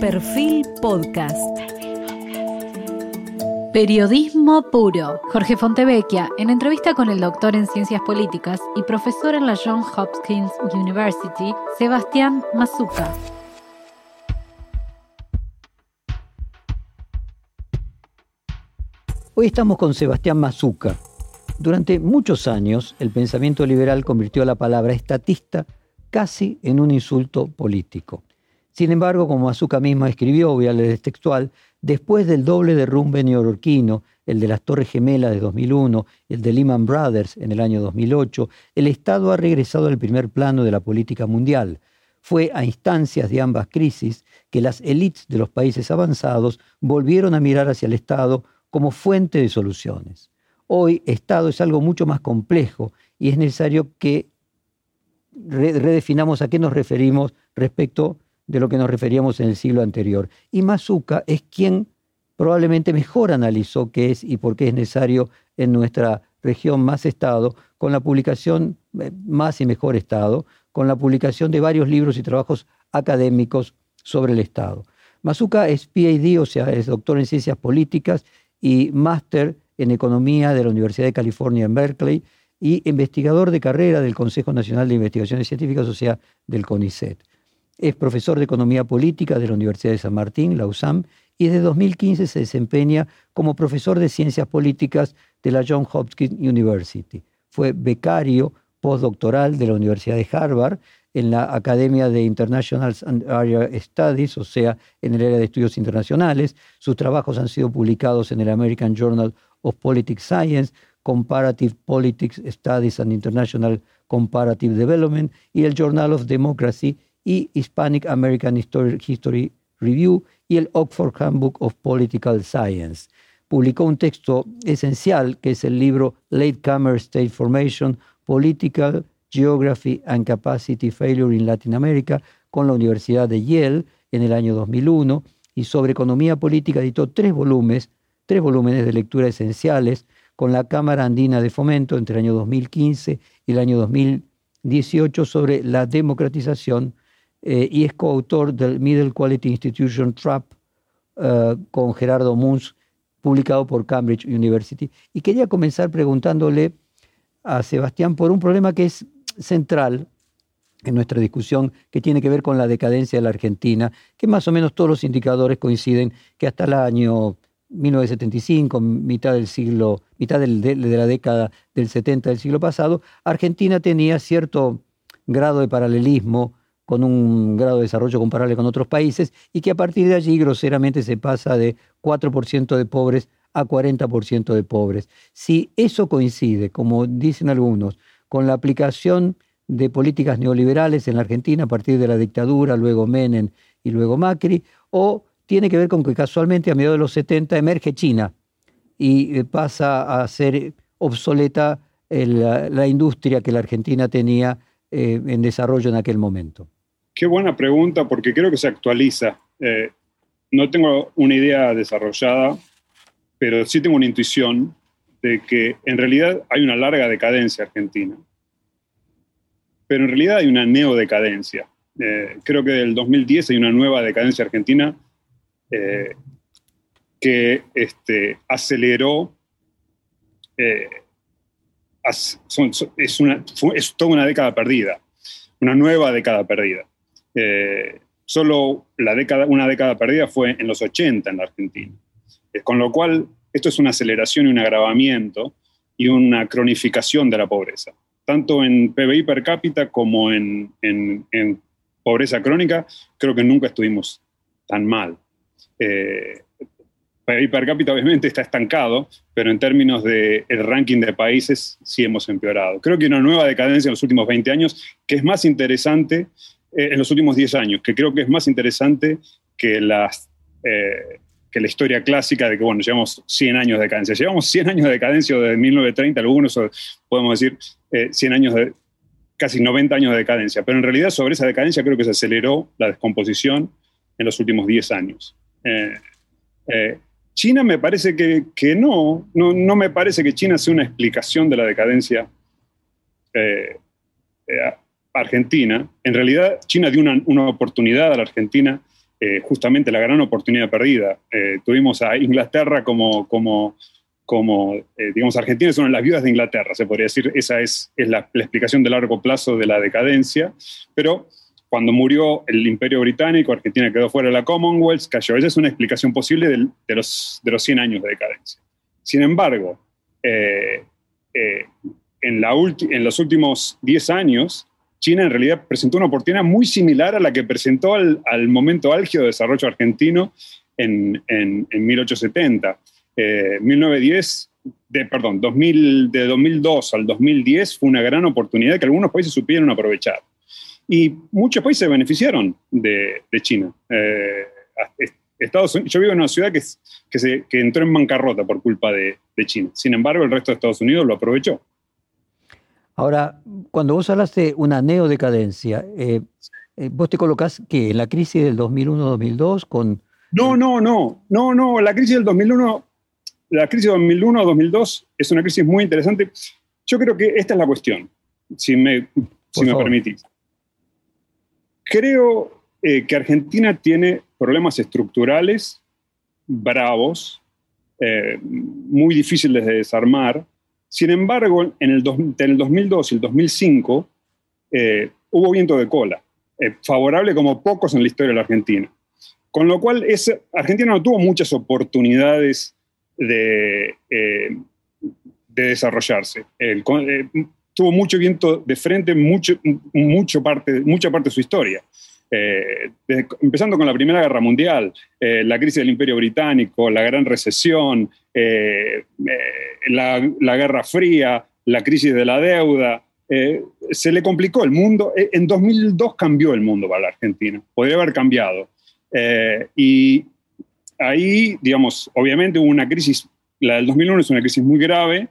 Perfil Podcast. Periodismo puro. Jorge Fontevecchia, en entrevista con el doctor en Ciencias Políticas y profesor en la Johns Hopkins University, Sebastián Mazuca. Hoy estamos con Sebastián Mazuca. Durante muchos años, el pensamiento liberal convirtió la palabra estatista casi en un insulto político. Sin embargo, como Azuka misma escribió, voy a leer textual, después del doble derrumbe neoyorquino, el de las Torres Gemelas de 2001, el de Lehman Brothers en el año 2008, el Estado ha regresado al primer plano de la política mundial. Fue a instancias de ambas crisis que las élites de los países avanzados volvieron a mirar hacia el Estado como fuente de soluciones. Hoy Estado es algo mucho más complejo y es necesario que redefinamos a qué nos referimos respecto de lo que nos referíamos en el siglo anterior. Y Mazuka es quien probablemente mejor analizó qué es y por qué es necesario en nuestra región más Estado, con la publicación eh, más y mejor Estado, con la publicación de varios libros y trabajos académicos sobre el Estado. Mazuka es PhD, o sea, es doctor en ciencias políticas y máster en economía de la Universidad de California en Berkeley y investigador de carrera del Consejo Nacional de Investigaciones Científicas, o sea, del CONICET. Es profesor de Economía Política de la Universidad de San Martín, la y desde 2015 se desempeña como profesor de Ciencias Políticas de la Johns Hopkins University. Fue becario postdoctoral de la Universidad de Harvard en la Academia de International and Area Studies, o sea, en el área de estudios internacionales. Sus trabajos han sido publicados en el American Journal of Politics Science, Comparative Politics Studies and International Comparative Development y el Journal of Democracy y Hispanic American History, Review y el Oxford Handbook of Political Science. Publicó un texto esencial que es el libro Latecomer State Formation, Political Geography and Capacity Failure in Latin America con la Universidad de Yale en el año 2001 y sobre economía política editó tres volúmenes, tres volúmenes de lectura esenciales con la Cámara Andina de Fomento entre el año 2015 y el año 2018 sobre la democratización eh, y es coautor del Middle Quality Institution Trap eh, con Gerardo Munz, publicado por Cambridge University. Y quería comenzar preguntándole a Sebastián por un problema que es central en nuestra discusión, que tiene que ver con la decadencia de la Argentina, que más o menos todos los indicadores coinciden que hasta el año 1975, mitad del siglo, mitad de la década del 70 del siglo pasado, Argentina tenía cierto grado de paralelismo con un grado de desarrollo comparable con otros países y que a partir de allí groseramente se pasa de 4% de pobres a 40% de pobres. Si eso coincide, como dicen algunos, con la aplicación de políticas neoliberales en la Argentina a partir de la dictadura, luego Menem y luego Macri, o tiene que ver con que casualmente a mediados de los 70 emerge China y eh, pasa a ser obsoleta la, industria que la Argentina tenía eh, en desarrollo en aquel momento. Qué buena pregunta porque creo que se actualiza. Eh, no tengo una idea desarrollada, pero sí tengo una intuición de que en realidad hay una larga decadencia argentina. Pero en realidad hay una neodecadencia. Eh, creo que del 2010 hay una nueva decadencia argentina eh, que este, aceleró. una, es toda una década perdida, una nueva década perdida. Eh, solo la década, una década perdida fue en los 80 en la Argentina. Eh, con lo cual, esto es una aceleración y un agravamiento y una cronificación de la pobreza. Tanto en PBI per cápita como en, pobreza crónica, creo que nunca estuvimos tan mal. Eh, PBI per cápita obviamente está estancado, pero en términos del el ranking de países sí hemos empeorado. Creo que una nueva decadencia en los últimos 20 años que es más interesante en los últimos 10 años, que creo que es más interesante que, las, eh, que la historia clásica de que, bueno, llevamos 100 años de decadencia. Llevamos 100 años de decadencia desde 1930, algunos podemos decir 100 eh, años de, casi 90 años de decadencia, pero en realidad sobre esa decadencia creo que se aceleró la descomposición en los últimos 10 años. China me parece que, que no, no, no, me parece que China sea una explicación de la decadencia Argentina, en realidad China dio una, oportunidad a la Argentina eh, justamente la gran oportunidad perdida. Eh, tuvimos a Inglaterra como, como, como digamos, Argentina son las viudas de Inglaterra, se podría decir, esa es, es la, explicación de largo plazo de la decadencia, pero cuando murió el Imperio Británico, Argentina quedó fuera de la Commonwealth, cayó. Esa es una explicación posible de, los, de los 100 años de decadencia. Sin embargo, en, la en los últimos 10 años, China en realidad presentó una oportunidad muy similar a la que presentó al, momento álgido de desarrollo argentino en, 1870. 1910, eh, de, perdón, 2000, de 2002 al 2010 fue una gran oportunidad que algunos países supieron aprovechar. Y muchos países se beneficiaron de, China. Eh, Estados yo vivo en una ciudad que, se, que, entró en bancarrota por culpa de China. Sin embargo, el resto de Estados Unidos lo aprovechó. Ahora, cuando vos hablas de una neodecadencia, eh, eh, ¿vos te colocás que en la crisis del 2001-2002 con... No, no, no, no, no, la crisis del 2001, la crisis del 2001-2002 es una crisis muy interesante. Yo creo que esta es la cuestión, si me, si me permitís. Creo eh, que Argentina tiene problemas estructurales bravos, muy difíciles de desarmar, sin embargo, en el, 2002 y el 2005 eh, hubo viento de cola, eh, favorable como pocos en la historia de la Argentina. Con lo cual, Argentina no tuvo muchas oportunidades de, eh, de desarrollarse. tuvo mucho viento de frente, mucho, mucho parte, mucha parte de su historia. empezando con la Primera Guerra Mundial, la crisis del Imperio Británico, la Gran Recesión, la, Guerra Fría, la crisis de la deuda, eh, se le complicó el mundo. Eh, en 2002 cambió el mundo para la Argentina, podría haber cambiado. Eh, y ahí, digamos, obviamente hubo una crisis, la del 2001 es una crisis muy grave,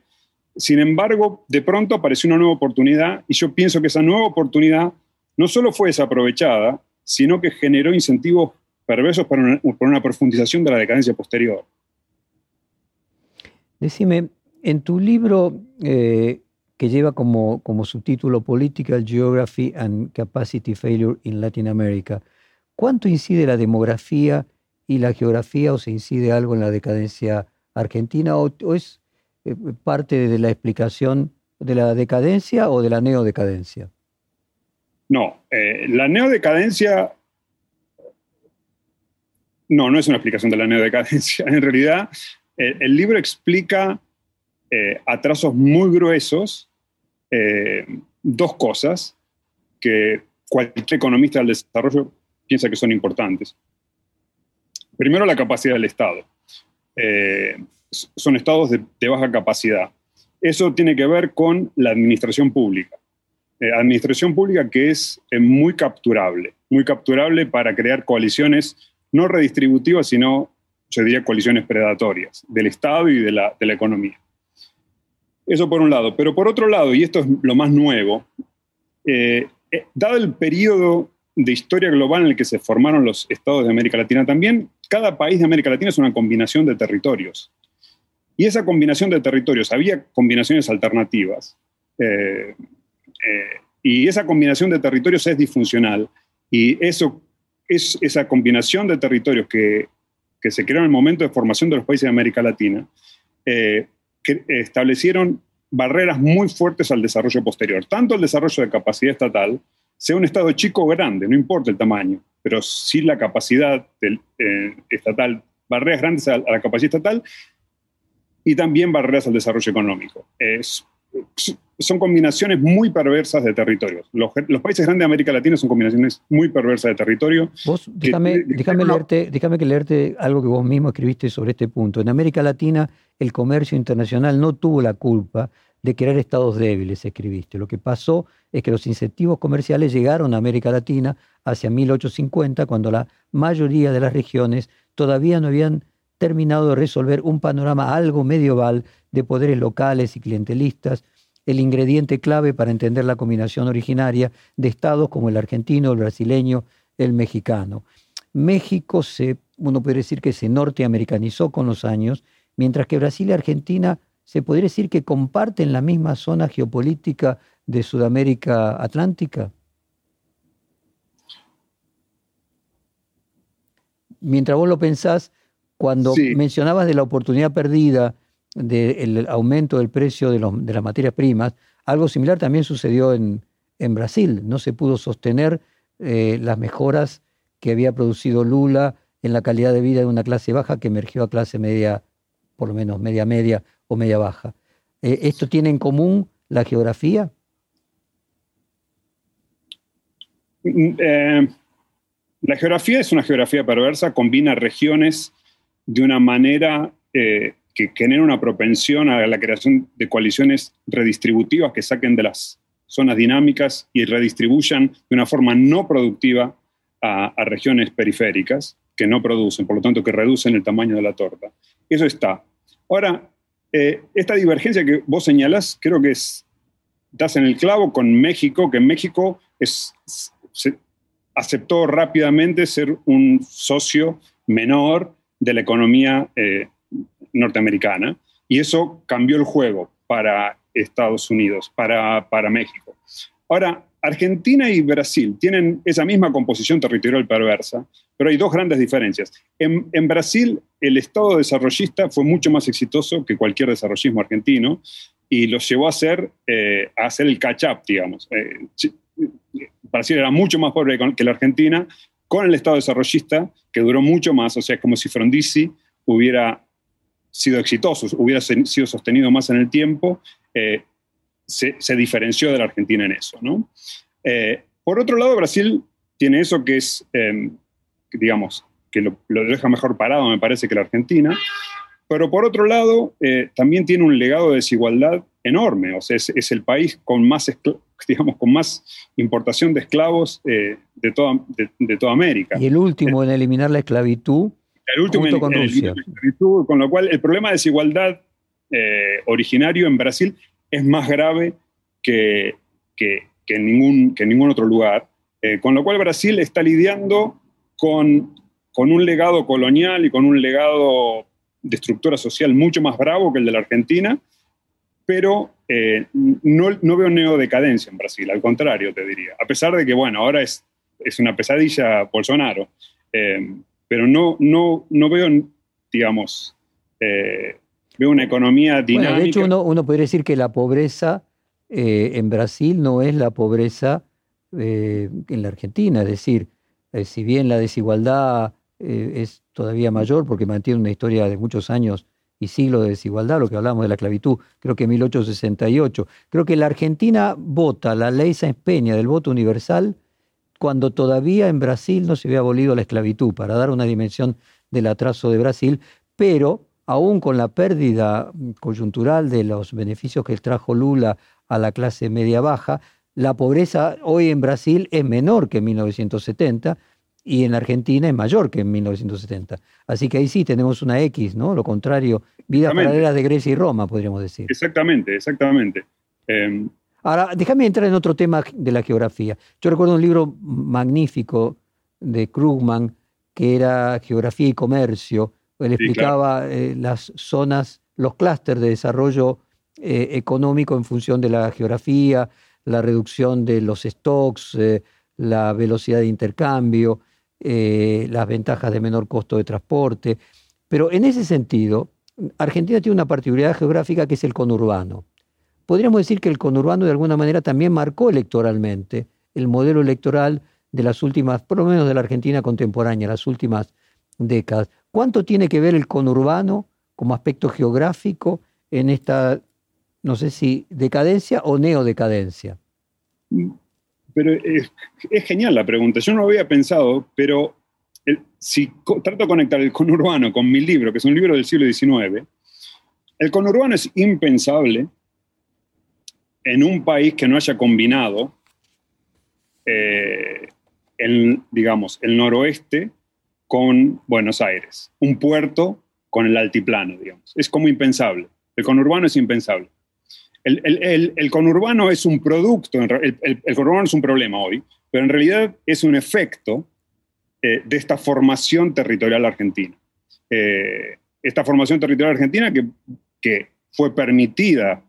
sin embargo, de pronto apareció una nueva oportunidad y yo pienso que esa nueva oportunidad no solo fue desaprovechada, sino que generó incentivos perversos para una profundización de la decadencia posterior. Decime, en tu libro, eh, que lleva como, como subtítulo Political Geography and Capacity Failure in Latin America, ¿cuánto incide la demografía y la geografía o se incide algo en la decadencia argentina o, es eh, parte de la explicación de la decadencia o de la neodecadencia? No, eh, la neodecadencia no, no es una explicación de la neodecadencia. En realidad, el libro explica eh, a trazos muy gruesos eh, dos cosas que cualquier economista del desarrollo piensa que son importantes. Primero, la capacidad del Estado. Eh, son estados de, baja capacidad. Eso tiene que ver con la administración pública. administración pública que es muy capturable, muy capturable para crear coaliciones no redistributivas, sino, yo diría, coaliciones predatorias del Estado y de la, de la economía. Eso por un lado. Pero por otro lado, y esto es lo más nuevo, eh, eh, dado el periodo de historia global en el que se formaron los estados de América Latina también, cada país de América Latina es una combinación de territorios. Y esa combinación de territorios, había combinaciones alternativas. Eh, y esa combinación de territorios es disfuncional. Y eso es esa combinación de territorios que, que se creó en el momento de formación de los países de América Latina, que establecieron barreras muy fuertes al desarrollo posterior, tanto el desarrollo de capacidad estatal, sea un Estado chico o grande, no importa el tamaño, pero sí la capacidad del, eh, estatal, barreras grandes a, la capacidad estatal y también barreras al desarrollo económico. Es, son combinaciones muy perversas de territorios. Los, países grandes de América Latina son combinaciones muy perversas de territorio. Vos, déjame, déjame, leerte, déjame que leerte algo que vos mismo escribiste sobre este punto. En América Latina, el comercio internacional no tuvo la culpa de crear estados débiles, escribiste. Lo que pasó es que los incentivos comerciales llegaron a América Latina hacia 1850, cuando la mayoría de las regiones todavía no habían terminado de resolver un panorama algo medieval de poderes locales y clientelistas, el ingrediente clave para entender la combinación originaria de estados como el argentino, el brasileño, el mexicano. México se, uno puede decir que se norteamericanizó con los años, mientras que Brasil y Argentina se podría decir que comparten la misma zona geopolítica de Sudamérica Atlántica. mientras vos lo pensás, cuando mencionabas de la oportunidad perdida del aumento del precio de, las materias primas, algo similar también sucedió en, Brasil. No se pudo sostener eh, las mejoras que había producido Lula en la calidad de vida de una clase baja que emergió a clase media, por lo menos media media o media baja. Eh, ¿Esto tiene en común la geografía? Mm, eh, la geografía es una geografía perversa, combina regiones de una manera eh, que genera una propensión a la creación de coaliciones redistributivas que saquen de las zonas dinámicas y redistribuyan de una forma no productiva a, regiones periféricas que no producen, por lo tanto que reducen el tamaño de la torta. Eso está. Ahora, eh, esta divergencia que vos señalás, creo que es, en el clavo con México, que México es, aceptó rápidamente ser un socio menor de la economía eh, norteamericana y eso cambió el juego para Estados Unidos, para, para México. Ahora, Argentina y Brasil tienen esa misma composición territorial perversa, pero hay dos grandes diferencias. En, en, Brasil, el Estado desarrollista fue mucho más exitoso que cualquier desarrollismo argentino y los llevó a hacer, eh, a hacer el catch-up, digamos. Eh, Brasil era mucho más pobre que la Argentina, con el Estado desarrollista, que duró mucho más, o sea, es como si Frondizi hubiera sido exitoso, hubiera sido sostenido más en el tiempo, eh, se, diferenció de la Argentina en eso. ¿no? Eh, por otro lado, Brasil tiene eso que es, em, digamos, que lo, deja mejor parado, me parece, que la Argentina, pero por otro lado, eh, también tiene un legado de desigualdad enorme, o sea, es, el país con más, digamos, con más importación de esclavos eh, de, toda, de, toda América. Y el último en eliminar la esclavitud. El último en, con Rusia. Con lo cual el problema de desigualdad eh, originario en Brasil es más grave que, que, en, ningún, que ningún otro lugar, eh, con lo cual Brasil está lidiando con, con un legado colonial y con un legado de estructura social mucho más bravo que el de la Argentina, pero eh, no, no, veo neodecadencia en Brasil, al contrario, te diría. A pesar de que, bueno, ahora es, es una pesadilla Bolsonaro, eh, pero no, no, no veo, digamos, eh, veo una economía dinámica. de hecho, uno, uno, podría decir que la pobreza en Brasil no es la pobreza en la Argentina, es decir, si bien la desigualdad es todavía mayor porque mantiene una historia de muchos años y siglos de desigualdad, lo que hablamos de la esclavitud, creo que 1868. Creo que la Argentina vota la ley Sáenz Peña del voto universal cuando todavía en Brasil no se había abolido la esclavitud, para dar una dimensión del atraso de Brasil, pero aún con la pérdida coyuntural de los beneficios que trajo Lula a la clase media baja, la pobreza hoy en Brasil es menor que en 1970 y en Argentina es mayor que en 1970. Así que ahí sí tenemos una X, ¿no? Lo contrario, vidas paralelas de Grecia y Roma, podríamos decir. Exactamente, exactamente. Em, Ahora, déjame entrar en otro tema de la geografía. Yo recuerdo un libro magnífico de Krugman que era Geografía y Comercio. Él explicaba eh, las zonas, los clústeres de desarrollo eh, económico en función de la geografía, la reducción de los stocks, eh, la velocidad de intercambio, las ventajas de menor costo de transporte. Pero en ese sentido, Argentina tiene una particularidad geográfica que es el conurbano. Podríamos decir que el conurbano de alguna manera también marcó electoralmente el modelo electoral de las últimas, por lo menos de la Argentina contemporánea, las últimas décadas. ¿Cuánto tiene que ver el conurbano como aspecto geográfico en esta, no sé si decadencia o neodecadencia? pero es, genial la pregunta. Yo no lo había pensado, pero si trato de conectar el conurbano con mi libro, que es un libro del siglo XIX, el conurbano es impensable en un país que no haya combinado, eh, el, digamos, el noroeste con Buenos Aires, un puerto con el altiplano, digamos. Es como impensable. El conurbano es impensable. El, conurbano es un producto, el, conurbano es un problema hoy, pero en realidad es un efecto eh, de esta formación territorial argentina. Eh, esta formación territorial argentina que, que fue permitida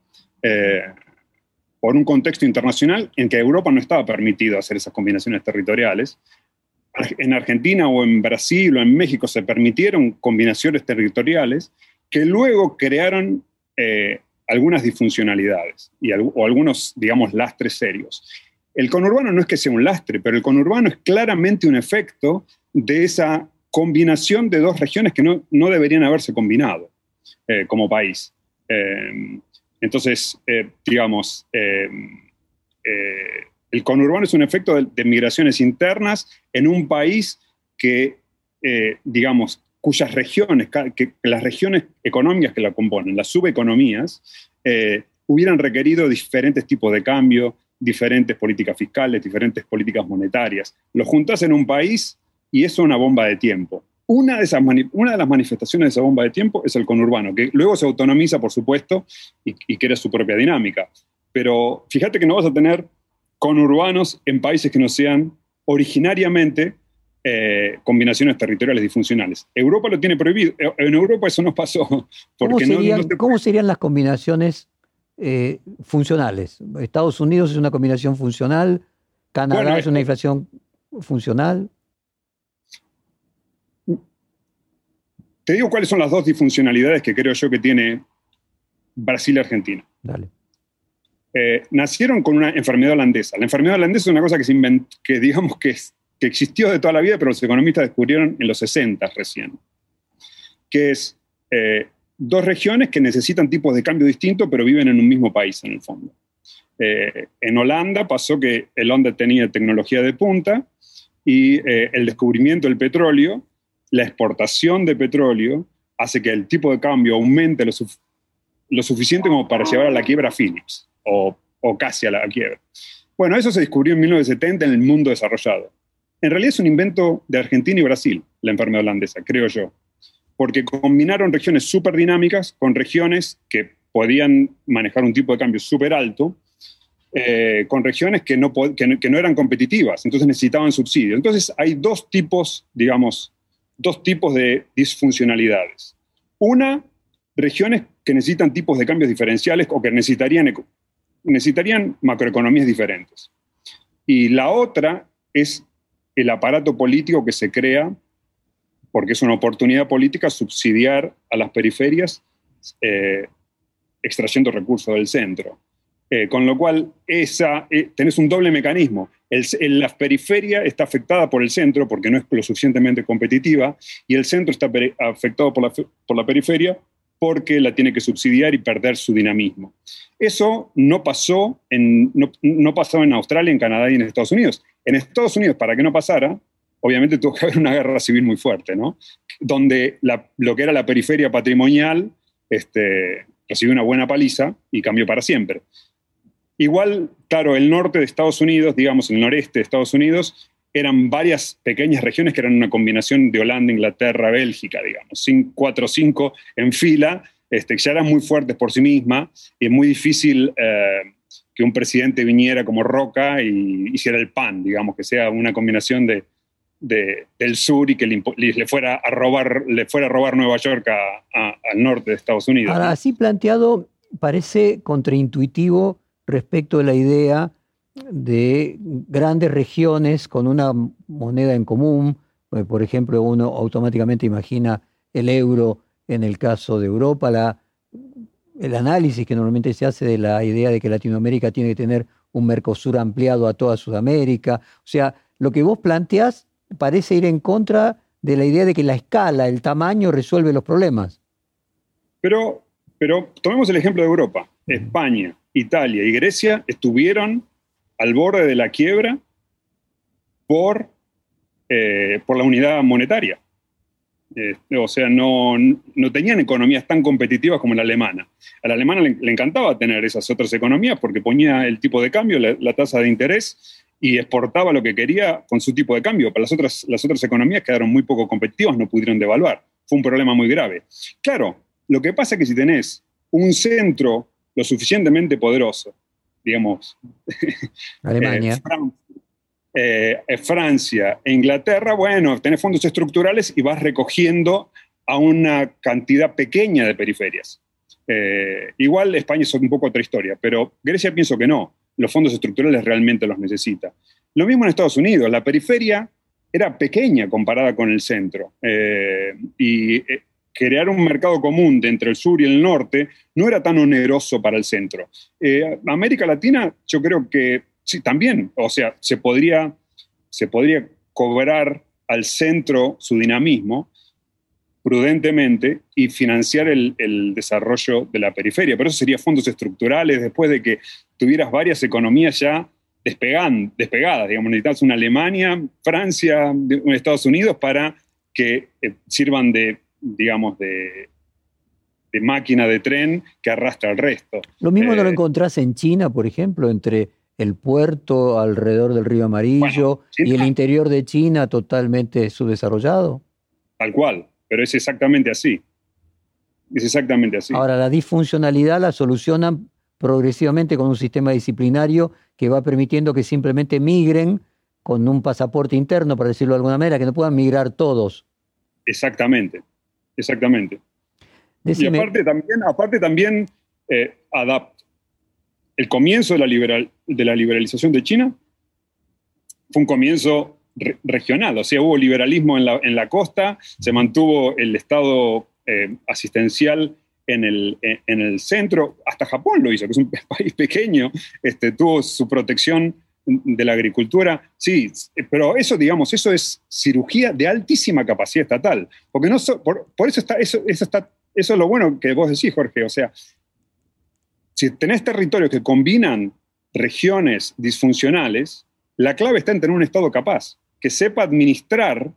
por un contexto internacional en que Europa no estaba permitido hacer esas combinaciones territoriales, en Argentina o en Brasil o en México se permitieron combinaciones territoriales que luego crearon eh, algunas disfuncionalidades y, o algunos, digamos, lastres serios. El conurbano no es que sea un lastre, pero el conurbano es claramente un efecto de esa combinación de dos regiones que no, deberían haberse combinado eh, como país. Eh, entonces, digamos, el conurbano es un efecto de, migraciones internas en un país que, digamos, cuyas regiones, que, las regiones económicas que la componen, las subeconomías, eh, hubieran requerido diferentes tipos de cambio, diferentes políticas fiscales, diferentes políticas monetarias. Lo juntas en un país y eso es una bomba de tiempo. Una de, esas una de las manifestaciones de esa bomba de tiempo es el conurbano, que luego se autonomiza, por supuesto, y, y crea su propia dinámica. Pero fíjate que no vas a tener conurbanos en países que no sean originariamente eh, combinaciones territoriales disfuncionales. Europa lo tiene prohibido. Eh, en Europa eso no pasó. Porque ¿Cómo, serían, las combinaciones eh, funcionales? Estados Unidos es una combinación funcional, Canadá es una inflación funcional. Te digo cuáles son las dos disfuncionalidades que creo yo que tiene Brasil y Argentina. Dale. nacieron con una enfermedad holandesa. La enfermedad holandesa es una cosa que se inventó, que digamos que es que existió de toda la vida, pero los economistas descubrieron en los 60 recién, que es eh, dos regiones que necesitan tipos de cambio distintos, pero viven en un mismo país en el fondo. Eh, en Holanda pasó que el Holanda tenía tecnología de punta y eh, el descubrimiento del petróleo, la exportación de petróleo, hace que el tipo de cambio aumente lo, suficiente como para llevar a la quiebra a Philips, o, o casi a la quiebra. Bueno, eso se descubrió en 1970 en el mundo desarrollado. En realidad es un invento de Argentina y Brasil, la enfermedad holandesa, creo yo, porque combinaron regiones súper dinámicas con regiones que podían manejar un tipo de cambio súper alto, eh, con regiones que no, que no, eran competitivas, entonces necesitaban subsidio. Entonces hay dos tipos, digamos, dos tipos de disfuncionalidades. Una, regiones que necesitan tipos de cambios diferenciales o que necesitarían, necesitarían macroeconomías diferentes. Y la otra es el aparato político que se crea, porque es una oportunidad política subsidiar a las periferias eh, extrayendo recursos del centro. Eh, con lo cual, esa, eh, tenés un doble mecanismo. El, la periferia está afectada por el centro porque no es lo suficientemente competitiva y el centro está afectado por la, por la periferia porque la tiene que subsidiar y perder su dinamismo. Eso no pasó, en, no, no pasó en Australia, en Canadá y en Estados Unidos. En Estados Unidos, para que no pasara, obviamente tuvo que haber una guerra civil muy fuerte, ¿no? Donde lo que era la periferia patrimonial este, recibió una buena paliza y cambió para siempre. Igual, claro, el norte de Estados Unidos, digamos, el noreste de Estados Unidos, eran varias pequeñas regiones que eran una combinación de Holanda, Inglaterra, Bélgica, digamos, cuatro o cinco en fila, este, que ya eran muy fuertes por sí mismas y es muy difícil eh, que un presidente viniera como Roca y hiciera el PAN, digamos, que sea una combinación de, del sur y que le, fuera a robar, le fuera a robar Nueva York al norte de Estados Unidos. Ahora, así planteado, parece contraintuitivo respecto a la idea de grandes regiones con una moneda en común. Eh, por ejemplo, uno automáticamente imagina el euro en el caso de Europa, la el análisis que normalmente se hace de la idea de que Latinoamérica tiene que tener un Mercosur ampliado a toda Sudamérica. O sea, lo que vos planteás parece ir en contra de la idea de que la escala, el tamaño resuelve los problemas. Pero, pero tomemos el ejemplo de Europa. España, Italia y Grecia estuvieron al borde de la quiebra por, eh, por la unidad monetaria. Este, o sea, no, no, tenían economías tan competitivas como la alemana. A la alemana le, encantaba tener esas otras economías porque ponía el tipo de cambio, la, tasa de interés y exportaba lo que quería con su tipo de cambio. Para las otras, las otras economías quedaron muy poco competitivas, no pudieron devaluar. Fue un problema muy grave. Claro, lo que pasa es que si tenés un centro lo suficientemente poderoso, digamos, Alemania. Eh, eh, Francia e Inglaterra, bueno, tenés fondos estructurales y vas recogiendo a una cantidad pequeña de periferias. Eh, igual España es un poco otra historia, pero Grecia pienso que no. Los fondos estructurales realmente los necesita. Lo mismo en Estados Unidos. La periferia era pequeña comparada con el centro. Eh, y eh, crear un mercado común entre el sur y el norte no era tan oneroso para el centro. Eh, América Latina, yo creo que sí, también, o sea, se podría, se podría cobrar al centro su dinamismo prudentemente y financiar el, el, desarrollo de la periferia. Pero eso sería fondos estructurales después de que tuvieras varias economías ya despegan, despegadas. Digamos, necesitas una Alemania, Francia, Estados Unidos para que eh, sirvan de, digamos, de, de, máquina de tren que arrastra al resto. Lo mismo no lo eh, encontrás en China, por ejemplo, entre el puerto alrededor del río Amarillo y el interior de China totalmente subdesarrollado. Tal cual, pero es exactamente así. Es exactamente así. Ahora, la disfuncionalidad la solucionan progresivamente con un sistema disciplinario que va permitiendo que simplemente migren con un pasaporte interno, para decirlo de alguna manera, que no puedan migrar todos. Exactamente, exactamente. Y aparte también, aparte también eh, El comienzo de la, liberal, de la liberalización de China fue un comienzo regional, o sea, hubo liberalismo en la, en la costa, se mantuvo el Estado eh, asistencial en el, en el centro, hasta Japón lo hizo, que es un país pequeño, este, tuvo su protección de la agricultura, sí, pero eso, digamos, eso es cirugía de altísima capacidad estatal, porque no por, eso está, eso, eso está, eso es lo bueno que vos decís, Jorge, o sea, si tenés territorios que combinan regiones disfuncionales, la clave está en tener un Estado capaz, que sepa administrar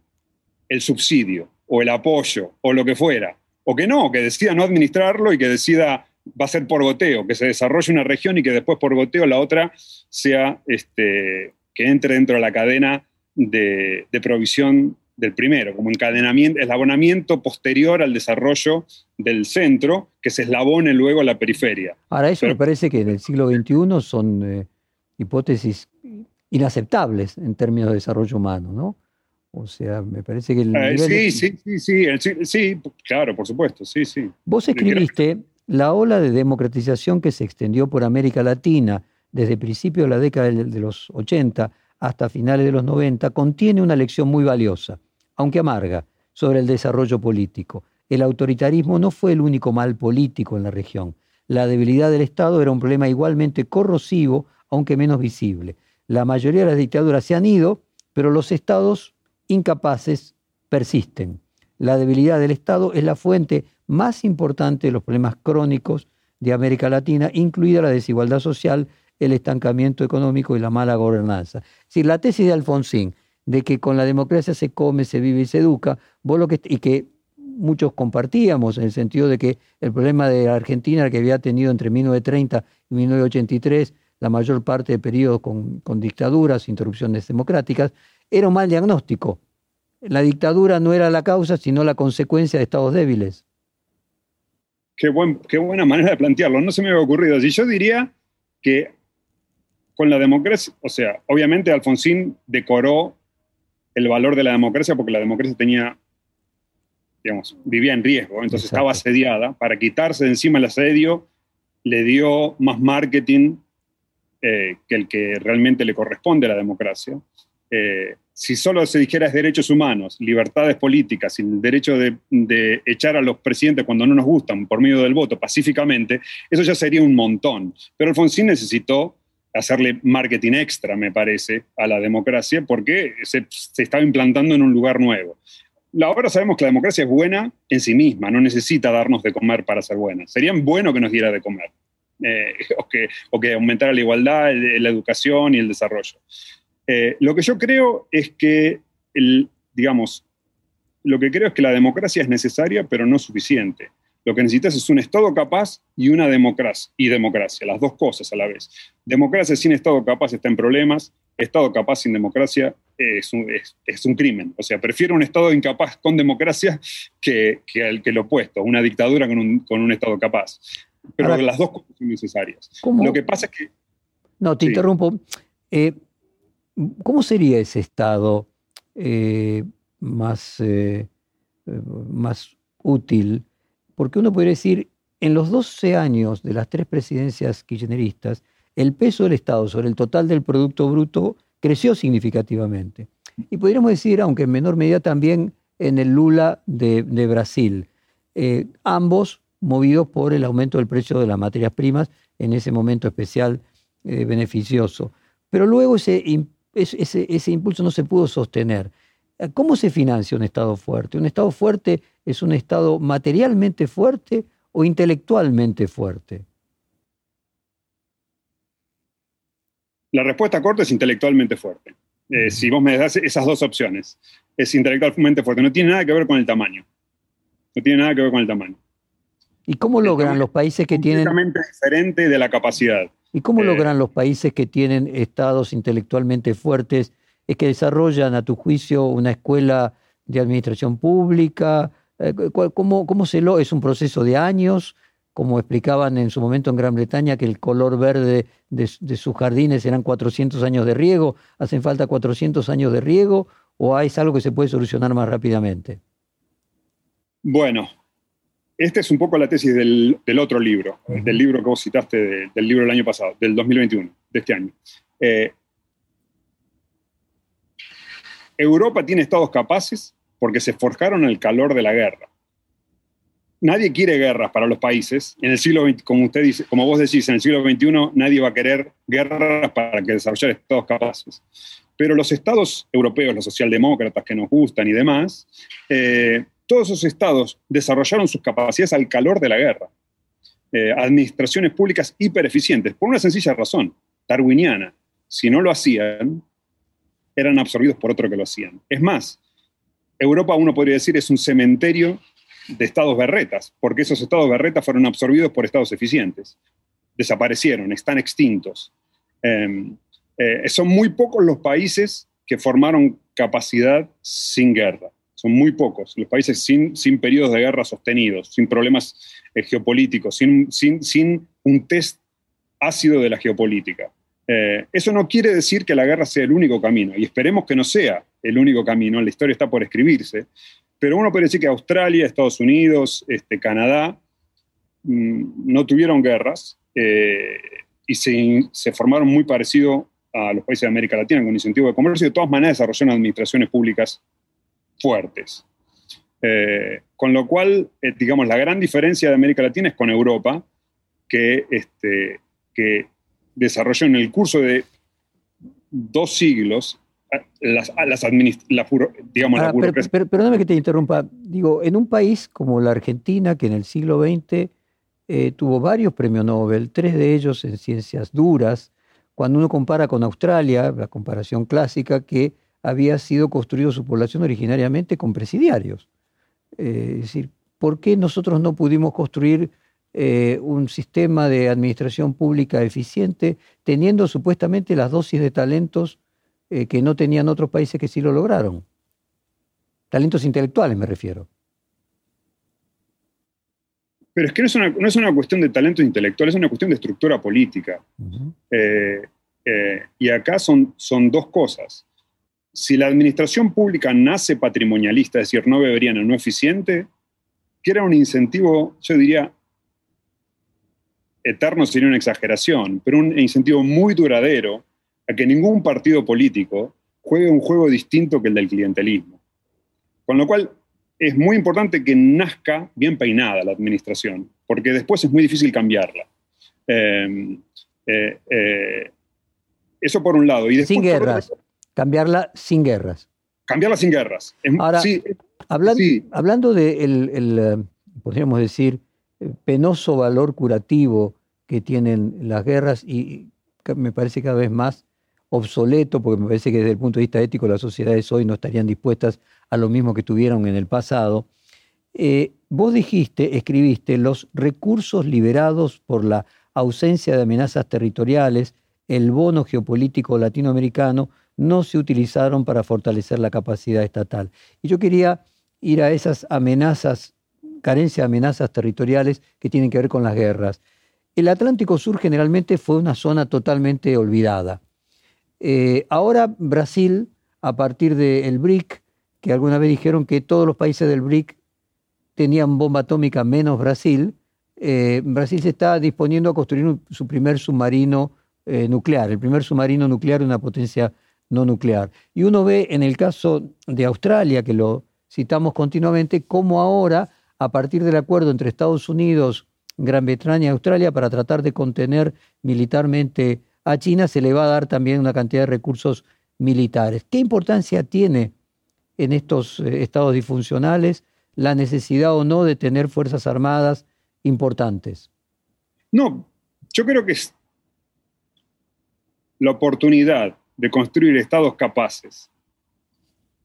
el subsidio o el apoyo o lo que fuera, o que no, que decida no administrarlo y que decida va a ser por goteo, que se desarrolle una región y que después por goteo la otra sea este, que entre dentro de la cadena de, provisión del primero, como encadenamiento, eslabonamiento posterior al desarrollo del centro, que se eslabone luego a la periferia. Ahora, eso me parece que en el siglo XXI son eh, hipótesis inaceptables en términos de desarrollo humano, ¿no? O sea, me parece que el eh, sí, sí, sí, sí, sí, claro, por supuesto, sí, sí. Vos escribiste la ola de democratización que se extendió por América Latina desde principios de la década de los 80 hasta finales de los 90 contiene una lección muy valiosa, aunque amarga, sobre el desarrollo político. El autoritarismo no fue el único mal político en la región. La debilidad del Estado era un problema igualmente corrosivo, aunque menos visible. La mayoría de las dictaduras se han ido, pero los estados incapaces persisten. La debilidad del Estado es la fuente más importante de los problemas crónicos de América Latina, incluida la desigualdad social, el estancamiento económico y la mala gobernanza. Si la tesis de Alfonsín de que con la democracia se come, se vive y se educa, vos lo que, y que muchos compartíamos en el sentido de que el problema de Argentina que había tenido entre 1930 y 1983 la mayor parte de periodos con, con dictaduras, interrupciones democráticas, era un mal diagnóstico. La dictadura no era la causa, sino la consecuencia de estados débiles. Qué, buen, qué buena manera de plantearlo. No se me había ocurrido. Si yo diría que con la democracia, o sea, obviamente Alfonsín decoró el valor de la democracia porque la democracia tenía, digamos, vivía en riesgo, entonces estaba asediada. Para quitarse de encima el asedio, le dio más marketing eh, que el que realmente le corresponde a la democracia. Eh, si solo se dijera derechos humanos, libertades políticas el derecho de, echar a los presidentes cuando no nos gustan por medio del voto pacíficamente, eso ya sería un montón. Pero Alfonsín necesitó hacerle marketing extra, me parece, a la democracia porque se, estaba implantando en un lugar nuevo. Ahora sabemos que la democracia es buena en sí misma, no necesita darnos de comer para ser buena. Sería bueno que nos diera de comer eh, o que aumentara la igualdad, la educación y el desarrollo. Eh, lo que yo creo es que, el, digamos, lo que creo es que la democracia es necesaria, pero no suficiente. Lo que necesitas es un Estado capaz y una democracia, y democracia, las dos cosas a la vez. Democracia sin Estado capaz está en problemas, Estado capaz sin democracia es un, es, un crimen. O sea, prefiero un Estado incapaz con democracia que, que, el, que lo opuesto, una dictadura con un, con un Estado capaz. Pero las dos cosas son necesarias. Lo que pasa es que... No, te interrumpo. Eh, ¿Cómo sería ese Estado eh, más, eh, más útil? Porque uno podría decir, en los 12 años de las tres presidencias kirchneristas, el peso del Estado sobre el total del Producto Bruto creció significativamente. y podríamos decir, aunque en menor medida también en el Lula de, Brasil. Eh, ambos movidos por el aumento del precio de las materias primas en ese momento especial eh, beneficioso. Pero luego ese, ese, ese impulso no se pudo sostener. ¿Cómo se financia un Estado fuerte? ¿Un Estado fuerte es un Estado materialmente fuerte o intelectualmente fuerte? La respuesta corta es intelectualmente fuerte. Eh, si vos me das esas dos opciones, es intelectualmente fuerte. No tiene nada que ver con el tamaño. No tiene nada que ver con el tamaño. ¿Y cómo logran los países que tienen... Completamente diferente de la capacidad. ¿Y cómo eh, logran los países que tienen estados intelectualmente fuertes? ¿Es que desarrollan, a tu juicio, una escuela de administración pública? Eh, ¿Cómo, cómo se lo... ¿Es un proceso de años? como explicaban en su momento en Gran Bretaña, que el color verde de, sus jardines eran 400 años de riego, ¿hacen falta 400 años de riego o es algo que se puede solucionar más rápidamente? Bueno, esta es un poco la tesis del, otro libro, del libro que vos citaste, del libro del año pasado, del 2021, de este año. Eh, Europa tiene estados capaces porque se forjaron el calor de la guerra nadie quiere guerras para los países. En el siglo XX, como, usted dice, como vos decís, en el siglo XXI nadie va a querer guerras para que desarrollar estados capaces. Pero los estados europeos, los socialdemócratas que nos gustan y demás, eh, todos esos estados desarrollaron sus capacidades al calor de la guerra. Eh, administraciones públicas hipereficientes, por una sencilla razón, darwiniana. Si no lo hacían, eran absorbidos por otro que lo hacían. Es más, Europa, uno podría decir, es un cementerio de estados berretas, porque esos estados berretas fueron absorbidos por estados eficientes. Desaparecieron, están extintos. Em, eh, son muy pocos los países que formaron capacidad sin guerra. Son muy pocos los países sin, sin periodos de guerra sostenidos, sin problemas eh, geopolíticos, sin, sin, sin, un test ácido de la geopolítica. Eh, eso no quiere decir que la guerra sea el único camino, y esperemos que no sea el único camino, la historia está por escribirse, pero uno puede decir que Australia, Estados Unidos, este, Canadá mm, no tuvieron guerras eh, y se, formaron muy parecido a los países de América Latina con incentivo de comercio y de todas maneras desarrollaron administraciones públicas fuertes. Eh, con lo cual, eh, digamos, la gran diferencia de América Latina es con Europa, que, este, que desarrolló en el curso de dos siglos las, las digamos, la perdóname que te interrumpa. Digo, en un país como la Argentina, que en el siglo XX eh, tuvo varios premios Nobel, tres de ellos en ciencias duras, cuando uno compara con Australia, la comparación clásica, que había sido construido su población originariamente con presidiarios. Eh, es decir, ¿por qué nosotros no pudimos construir eh, un sistema de administración pública eficiente teniendo supuestamente las dosis de talentos eh, que no tenían otros países que sí lo lograron. Talentos intelectuales me refiero. Pero es que no es una, no es una cuestión de talentos intelectuales, es una cuestión de estructura política. Y acá son, son dos cosas. Si la administración pública nace patrimonialista, es decir, no beberiana, no eficiente, que era un incentivo, yo diría, eterno sería una exageración, pero un incentivo muy duradero que ningún partido político juegue un juego distinto que el del clientelismo. Con lo cual, es muy importante que nazca bien peinada la administración, porque después es muy difícil cambiarla. Em, eh, eh, eso por un lado. Y sin guerras. Cambiarla sin guerras. Cambiarla sin guerras. Ahora, hablando del, eh, podríamos decir, penoso valor curativo que tienen las guerras y me parece cada vez más obsoleto, porque me parece que desde el punto de vista ético las sociedades hoy no estarían dispuestas a lo mismo que tuvieron en el pasado. Eh, vos dijiste, escribiste, los recursos liberados por la ausencia de amenazas territoriales, el bono geopolítico latinoamericano, no se utilizaron para fortalecer la capacidad estatal. Y yo quería ir a esas amenazas, carencia de amenazas territoriales que tienen que ver con las guerras. El Atlántico Sur generalmente fue una zona totalmente olvidada. Eh, ahora Brasil, a partir del BRIC, que alguna vez dijeron que todos los países del BRIC tenían bomba atómica menos Brasil, eh, Brasil se está disponiendo a construir su primer submarino eh, nuclear, el primer submarino nuclear de una potencia no nuclear. Y uno ve en el caso de Australia, que lo citamos continuamente, cómo ahora, a partir del acuerdo entre Estados Unidos, Gran Bretaña y Australia, para tratar de contener militarmente a China, se le va a dar también una cantidad de recursos militares. ¿Qué importancia tiene en estos eh, estados disfuncionales la necesidad o no de tener fuerzas armadas importantes? No, yo creo que es la oportunidad de construir estados capaces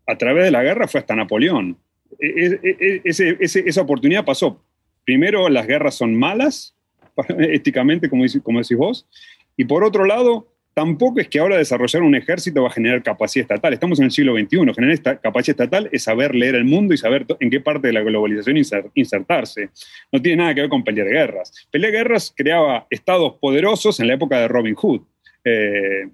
a través de la guerra fue hasta Napoleón. E, e, e, esa oportunidad pasó. Primero, las guerras son malas, éticamente, como, como decís vos, y por otro lado, tampoco es que ahora desarrollar un ejército va a generar capacidad estatal. Estamos en el siglo XXI. Generar esta capacidad estatal es saber leer el mundo y saber en qué parte de la globalización insertarse. No tiene nada que ver con pelear guerras. Pelear guerras creaba estados poderosos en la época de Robin Hood. Eh,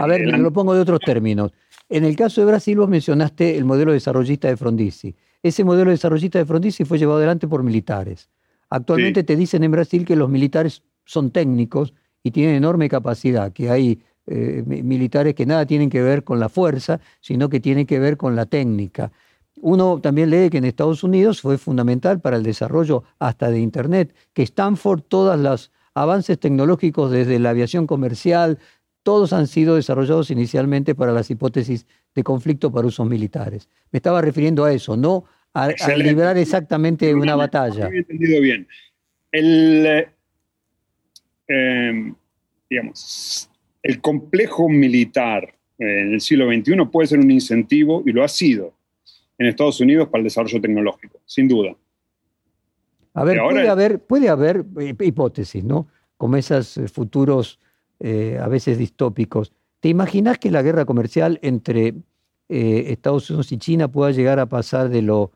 a ver, lo pongo de otros términos. En el caso de Brasil vos mencionaste el modelo desarrollista de Frondizi. Ese modelo desarrollista de Frondizi fue llevado adelante por militares. Actualmente te dicen en Brasil que los militares son técnicos y tienen enorme capacidad, que hay eh, militares que nada tienen que ver con la fuerza, sino que tienen que ver con la técnica. Uno también lee que en Estados Unidos fue fundamental para el desarrollo hasta de Internet, que Stanford, todos los avances tecnológicos desde la aviación comercial, todos han sido desarrollados inicialmente para las hipótesis de conflicto para usos militares. Me estaba refiriendo a eso, no a, librar exactamente una batalla. He entendido bien. El, eh, digamos, el complejo militar en el siglo XXI puede ser un incentivo, y lo ha sido, en Estados Unidos para el desarrollo tecnológico, sin duda. A ver, puede, haber, puede haber eh, hipótesis, ¿no? Como esos eh, futuros eh, a veces distópicos. ¿Te imaginas que la guerra comercial entre Estados Unidos y China pueda llegar a pasar de lo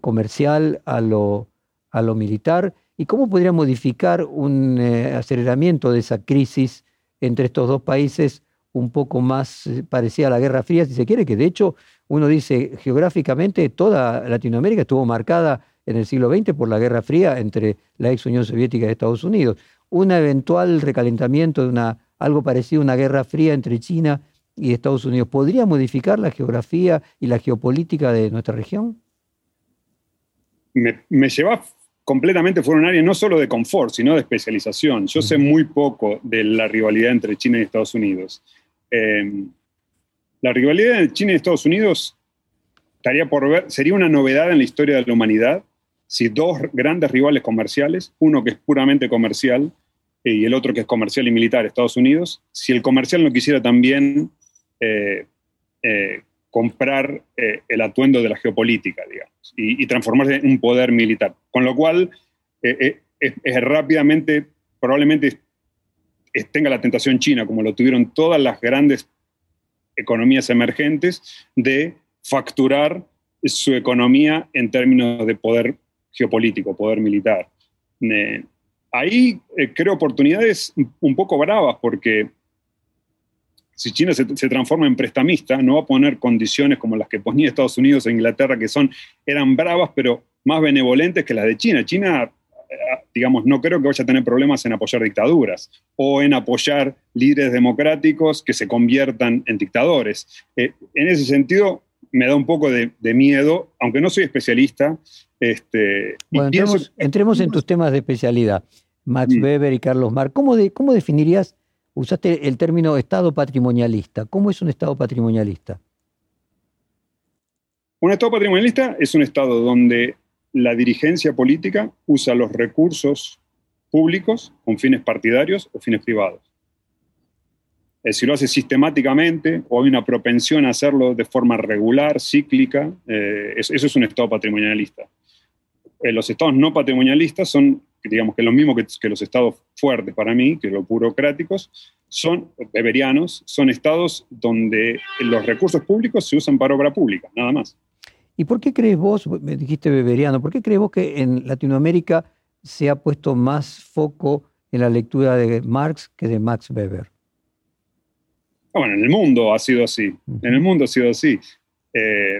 comercial a lo, a lo militar? ¿Y cómo podría modificar un eh, aceleramiento de esa crisis entre estos dos países un poco más eh, parecida a la Guerra Fría, si se quiere? Que de hecho uno dice geográficamente toda Latinoamérica estuvo marcada en el siglo XX por la Guerra Fría entre la ex Unión Soviética y Estados Unidos. Un eventual recalentamiento de una, algo parecido a una Guerra Fría entre China y Estados Unidos, ¿podría modificar la geografía y la geopolítica de nuestra región? Me, me lleva completamente fueron áreas no solo de confort, sino de especialización. Yo sé muy poco de la rivalidad entre China y Estados Unidos. Em, la rivalidad entre China y Estados Unidos estaría por ver, sería una novedad en la historia de la humanidad si dos grandes rivales comerciales, uno que es puramente comercial eh, y el otro que es comercial y militar, Estados Unidos, si el comercial no quisiera también eh, eh, comprar el atuendo de la geopolítica, digamos, y, transformarse en un poder militar. Con lo cual, es, rápidamente, probablemente tenga la tentación china, como lo tuvieron todas las grandes economías emergentes, de facturar su economía en términos de poder geopolítico, poder militar. ahí creo oportunidades un poco bravas porque si China se, transforma en prestamista, no va a poner condiciones como las que ponía Estados Unidos e Inglaterra, que son, eran bravas, pero más benevolentes que las de China. China, eh, digamos, no creo que vaya a tener problemas en apoyar dictaduras o en apoyar líderes democráticos que se conviertan en dictadores. Eh, en ese sentido, me da un poco de, miedo, aunque no soy especialista. Este, bueno, entremos, en tus temas de especialidad. Max Weber y Carlos. ¿Cómo, ¿Cómo definirías Usaste el término Estado patrimonialista. ¿Cómo es un Estado patrimonialista? Un Estado patrimonialista es un Estado donde la dirigencia política usa los recursos públicos con fines partidarios o fines privados. Si lo hace sistemáticamente o hay una propensión a hacerlo de forma regular, cíclica, eh, eso, es un Estado patrimonialista. Eh, los estados no patrimonialistas son digamos que lo mismo que, los estados fuertes para mí, que los burocráticos, son beberianos, son estados donde los recursos públicos se usan para obra pública, nada más. ¿Y por qué crees vos, me dijiste beberiano, por qué crees vos que en Latinoamérica se ha puesto más foco en la lectura de Marx que de Max Weber? Ah, bueno, en el mundo ha sido así, en el mundo ha sido así. Eh,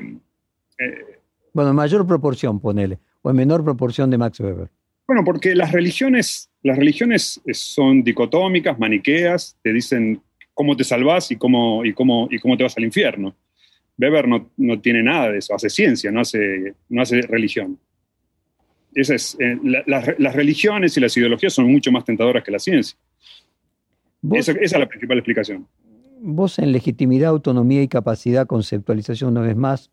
eh, bueno, en mayor proporción, ponele, o en menor proporción de Max Weber. Bueno, porque las religiones, las religiones son dicotómicas, maniqueas, te dicen cómo te salvás y cómo, y cómo, y cómo te vas al infierno. Weber no, no tiene nada de eso, hace ciencia, no hace, no hace religión. Esa es, eh, las religiones y las ideologías son mucho más tentadoras que la ciencia. esa, esa es la principal explicación. Vos en legitimidad, autonomía y capacidad, conceptualización una vez más,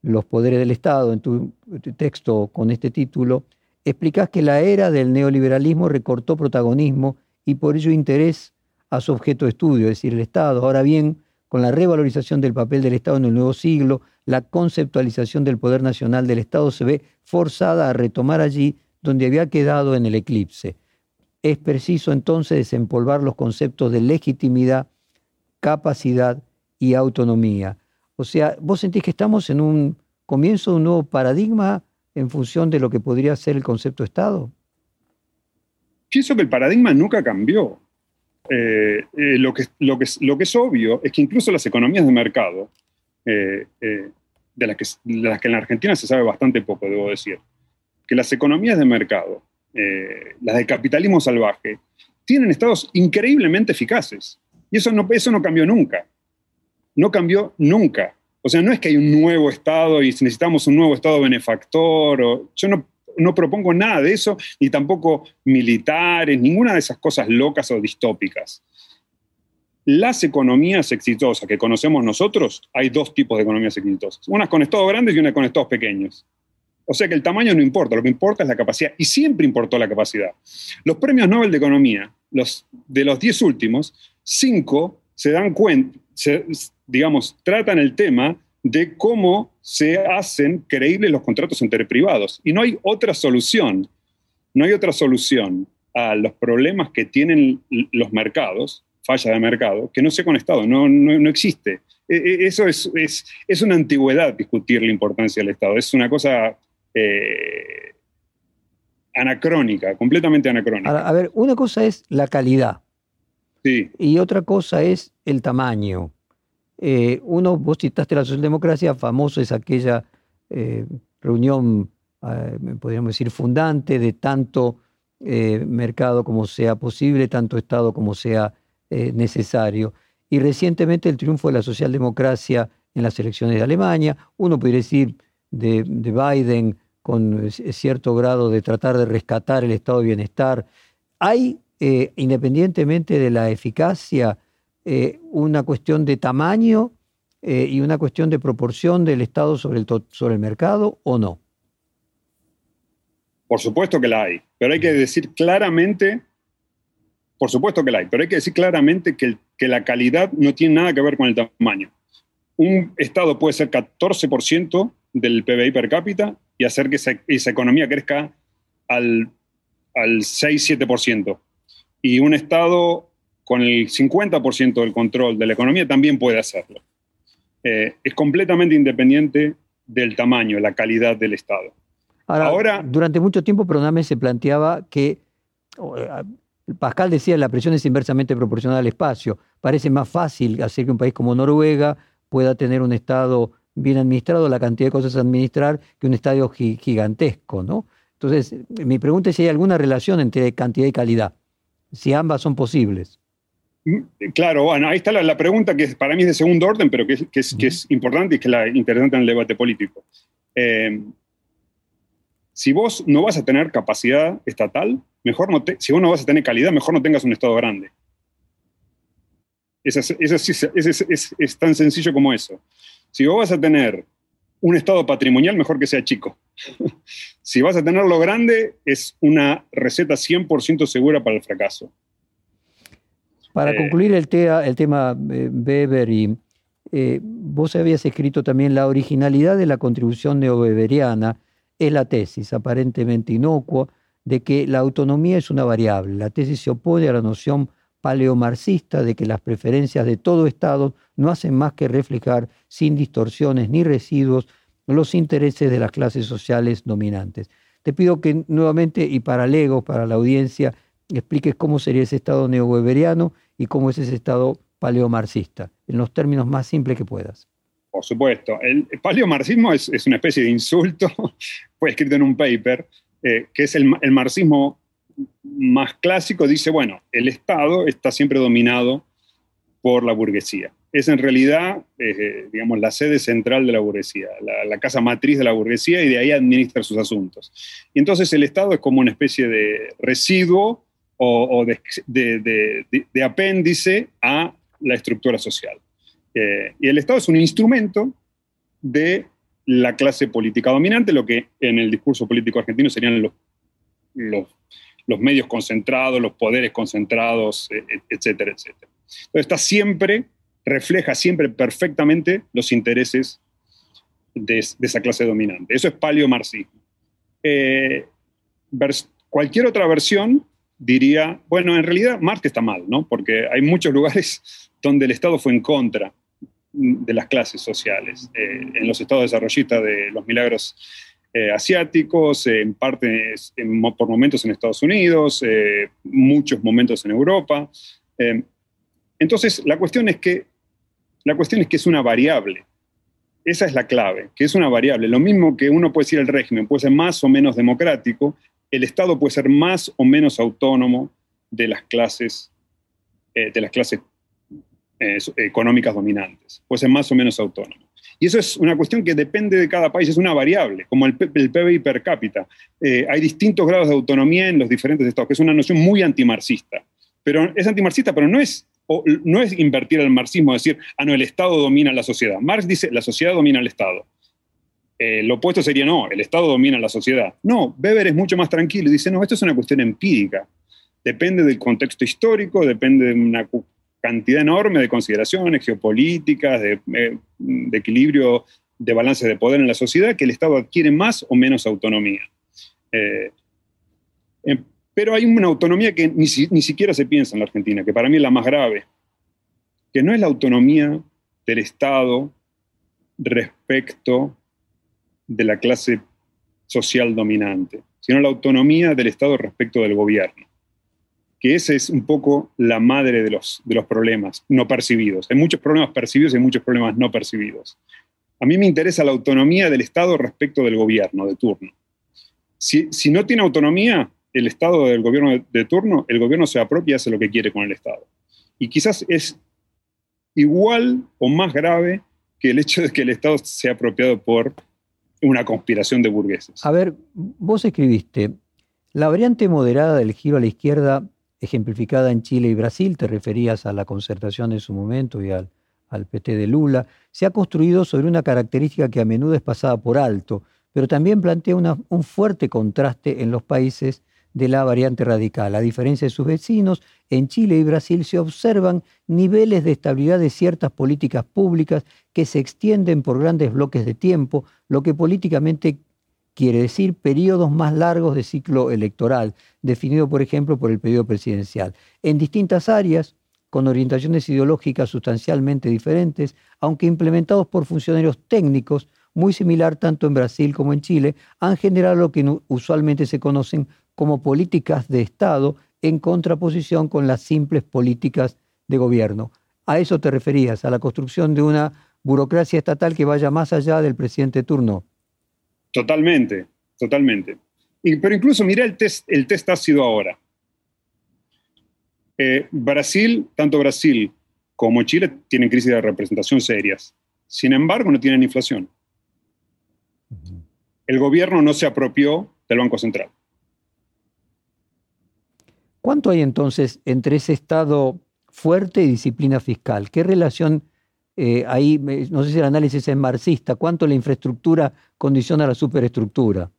los poderes del Estado, en tu texto con este título, explicás que la era del neoliberalismo recortó protagonismo y por ello interés a su objeto de estudio, es decir, el Estado. Ahora bien, con la revalorización del papel del Estado en el nuevo siglo, la conceptualización del poder nacional del Estado se ve forzada a retomar allí donde había quedado en el eclipse. Es preciso entonces desempolvar los conceptos de legitimidad, capacidad y autonomía. O sea, ¿vos sentís que estamos en un comienzo de un nuevo paradigma en función de lo que podría ser el concepto Estado? Pienso que el paradigma nunca cambió. Eh, eh, lo, que, lo, que, lo, que, es obvio es que incluso las economías de mercado, eh, de, las que, de, las que, en la Argentina se sabe bastante poco, debo decir, que las economías de mercado, las del capitalismo salvaje, tienen estados increíblemente eficaces. Y eso no, eso no cambió nunca. No cambió nunca. O sea, no es que hay un nuevo Estado y necesitamos un nuevo Estado benefactor. O, yo no no propongo nada de eso, ni tampoco militares, ninguna de esas cosas locas o distópicas. Las economías exitosas que conocemos nosotros, hay dos tipos de economías exitosas. Unas con estados grandes y una con estados pequeños. O sea que el tamaño no importa, lo que importa es la capacidad. Y siempre importó la capacidad. Los premios Nobel de Economía, los, de los diez últimos, cinco se dan cuenta, digamos, tratan el tema de cómo se hacen creíbles los contratos entre privados. Y no hay otra solución, no hay otra solución a los problemas que tienen los mercados, falla de mercado, que no sea con Estado, no, no, existe. E, e, eso es, es, es, una antigüedad discutir la importancia del Estado, es una cosa eh, anacrónica, completamente anacrónica. a ver, una cosa es la calidad. Sí. Y otra cosa es el tamaño. Eh, uno, vos citaste la socialdemocracia, famoso es aquella eh, reunión, eh, podríamos decir, fundante de tanto mercado como sea posible, tanto Estado como sea necesario. Y recientemente el triunfo de la socialdemocracia en las elecciones de Alemania, uno podría decir de, de Biden con cierto grado de tratar de rescatar el estado de bienestar. Hay, independientemente de la eficacia eh, una cuestión de tamaño eh, y una cuestión de proporción del Estado sobre el, sobre el mercado o no? Por supuesto que la hay, pero hay que decir claramente, por supuesto que la hay, pero hay que decir claramente que, que la calidad no tiene nada que ver con el tamaño. Un Estado puede ser 14% del PBI per cápita y hacer que esa, economía crezca al, al 6-7%. Y un Estado con el 50% del control de la economía también puede hacerlo. Eh, es completamente independiente del tamaño, la calidad del Estado. Ahora, durante mucho tiempo, perdóname, se planteaba que eh, Pascal decía la presión es inversamente proporcional al espacio. Parece más fácil hacer que un país como Noruega pueda tener un Estado bien administrado, la cantidad de cosas a administrar, que un estadio gigantesco, ¿no? Entonces, mi pregunta es si hay alguna relación entre cantidad y calidad, si ambas son posibles. Claro, bueno, ahí está la, pregunta que para mí es de segundo orden, pero que es, importante y que es la interesante en el debate político. Eh, si vos no vas a tener capacidad estatal, mejor no si vos no vas a tener calidad, mejor no tengas un Estado grande. Es, es, tan sencillo como eso. Si vos vas a tener un Estado patrimonial, mejor que sea chico. si vas a tenerlo grande, es una receta 100% segura para el fracaso. Para eh, concluir el, el tema eh, Weber y eh, vos habías escrito también la originalidad de la contribución neobeberiana es la tesis aparentemente inocua de que la autonomía es una variable. La tesis se opone a la noción paleomarxista de que las preferencias de todo Estado no hacen más que reflejar sin distorsiones ni residuos los intereses de las clases sociales dominantes. Te pido que nuevamente y para Legos, para la audiencia, expliques cómo sería ese Estado neoweberiano y cómo es ese Estado paleomarxista, en los términos más simples que puedas. Por supuesto. El paleomarxismo es, es una especie de insulto, fue escrito en un paper, eh, que es el, marxismo más clásico, dice, bueno, el Estado está siempre dominado por la burguesía. Es en realidad, eh, digamos, la sede central de la burguesía, la, casa matriz de la burguesía y de ahí administra sus asuntos. Y entonces el Estado es como una especie de residuo o, de, apéndice a la estructura social. Eh, y el Estado es un instrumento de la clase política dominante, lo que en el discurso político argentino serían los, medios concentrados, los poderes concentrados, e, e, etcétera, etcétera. Entonces está siempre, refleja siempre perfectamente los intereses de, esa clase dominante. Eso es paleomarxismo. Eh, cualquier otra versión diría, bueno, en realidad Marx está mal, ¿no? Porque hay muchos lugares donde el Estado fue en contra de las clases sociales. Eh, en los estados desarrollistas de los milagros eh, asiáticos, en parte por momentos en Estados Unidos, eh, muchos momentos en Europa. entonces, la cuestión, es que, la cuestión es que es una variable. Esa es la clave, que es una variable. Lo mismo que uno puede decir el régimen puede ser más o menos democrático, el Estado puede ser más o menos autónomo de las clases, de las clases eh, económicas dominantes, pues es más o menos autónomo. Y eso es una cuestión que depende de cada país, es una variable, como el, el PBI per cápita. Eh, hay distintos grados de autonomía en los diferentes estados, que es una noción muy antimarxista. Pero es antimarxista, pero no es, no es invertir el marxismo, decir, ah, no, el Estado domina la sociedad. Marx dice, la sociedad domina al Estado. Eh, lo opuesto sería, no, el Estado domina la sociedad. No, Weber es mucho más tranquilo y dice, no, esto es una cuestión empírica. Depende del contexto histórico, depende de una cantidad enorme de consideraciones geopolíticas, de, eh, equilibrio, de balance de poder en la sociedad, que el Estado adquiere más o menos autonomía. Eh, eh, pero hay una autonomía que ni, ni, siquiera se piensa en la Argentina, que para mí es la más grave, que no es la autonomía del Estado respecto de la clase social dominante, sino la autonomía del Estado respecto del gobierno que esa es un poco la madre de los, de los problemas no percibidos. Hay muchos problemas percibidos y muchos problemas no percibidos. A mí me interesa la autonomía del Estado respecto del gobierno de turno. Si, si no tiene autonomía el Estado del gobierno de, turno, el gobierno se apropia y hace lo que quiere con el Estado. Y quizás es igual o más grave que el hecho de que el Estado sea apropiado por una conspiración de burgueses. A ver, vos escribiste, la variante moderada del giro a la izquierda ejemplificada en Chile y Brasil, te referías a la concertación en su momento y al, al PT de Lula, se ha construido sobre una característica que a menudo es pasada por alto, pero también plantea un fuerte contraste en los países de la variante radical. A diferencia de sus vecinos, en Chile y Brasil se observan niveles de estabilidad de ciertas políticas públicas que se extienden por grandes bloques de tiempo, lo que políticamente quiere decir periodos más largos de ciclo electoral, definido por ejemplo por el periodo presidencial, en distintas áreas, con orientaciones ideológicas sustancialmente diferentes, aunque implementados por funcionarios técnicos, muy similar tanto en Brasil como en Chile, han generado lo que usualmente se conocen como políticas de Estado en contraposición con las simples políticas de gobierno. A eso te referías, a la construcción de una burocracia estatal que vaya más allá del presidente turno. Totalmente, totalmente. pero incluso mira el test, el test ácido ahora. Eh, Brasil, tanto Brasil como Chile tienen crisis de representación serias. Sin embargo, no tienen inflación. El gobierno no se apropió del Banco Central. ¿Cuánto hay entonces entre ese Estado fuerte y disciplina fiscal? ¿Qué relación eh, ahí, no sé si el análisis es marxista, cuánto la infraestructura condiciona la superestructura.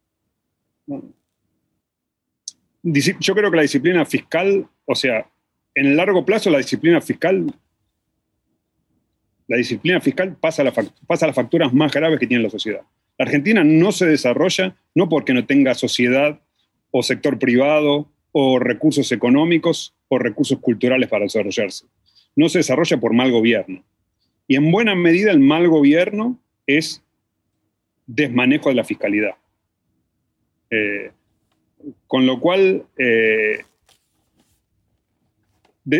Yo creo que la disciplina fiscal, o sea, en el largo plazo la disciplina fiscal, la disciplina fiscal pasa, a las facturas más graves que tiene la sociedad. La Argentina no se desarrolla no porque no tenga sociedad o sector privado o recursos económicos o recursos culturales para desarrollarse. No se desarrolla por mal gobierno. Y en buena medida el mal gobierno es desmanejo de la fiscalidad. Eh, con lo cual, eh,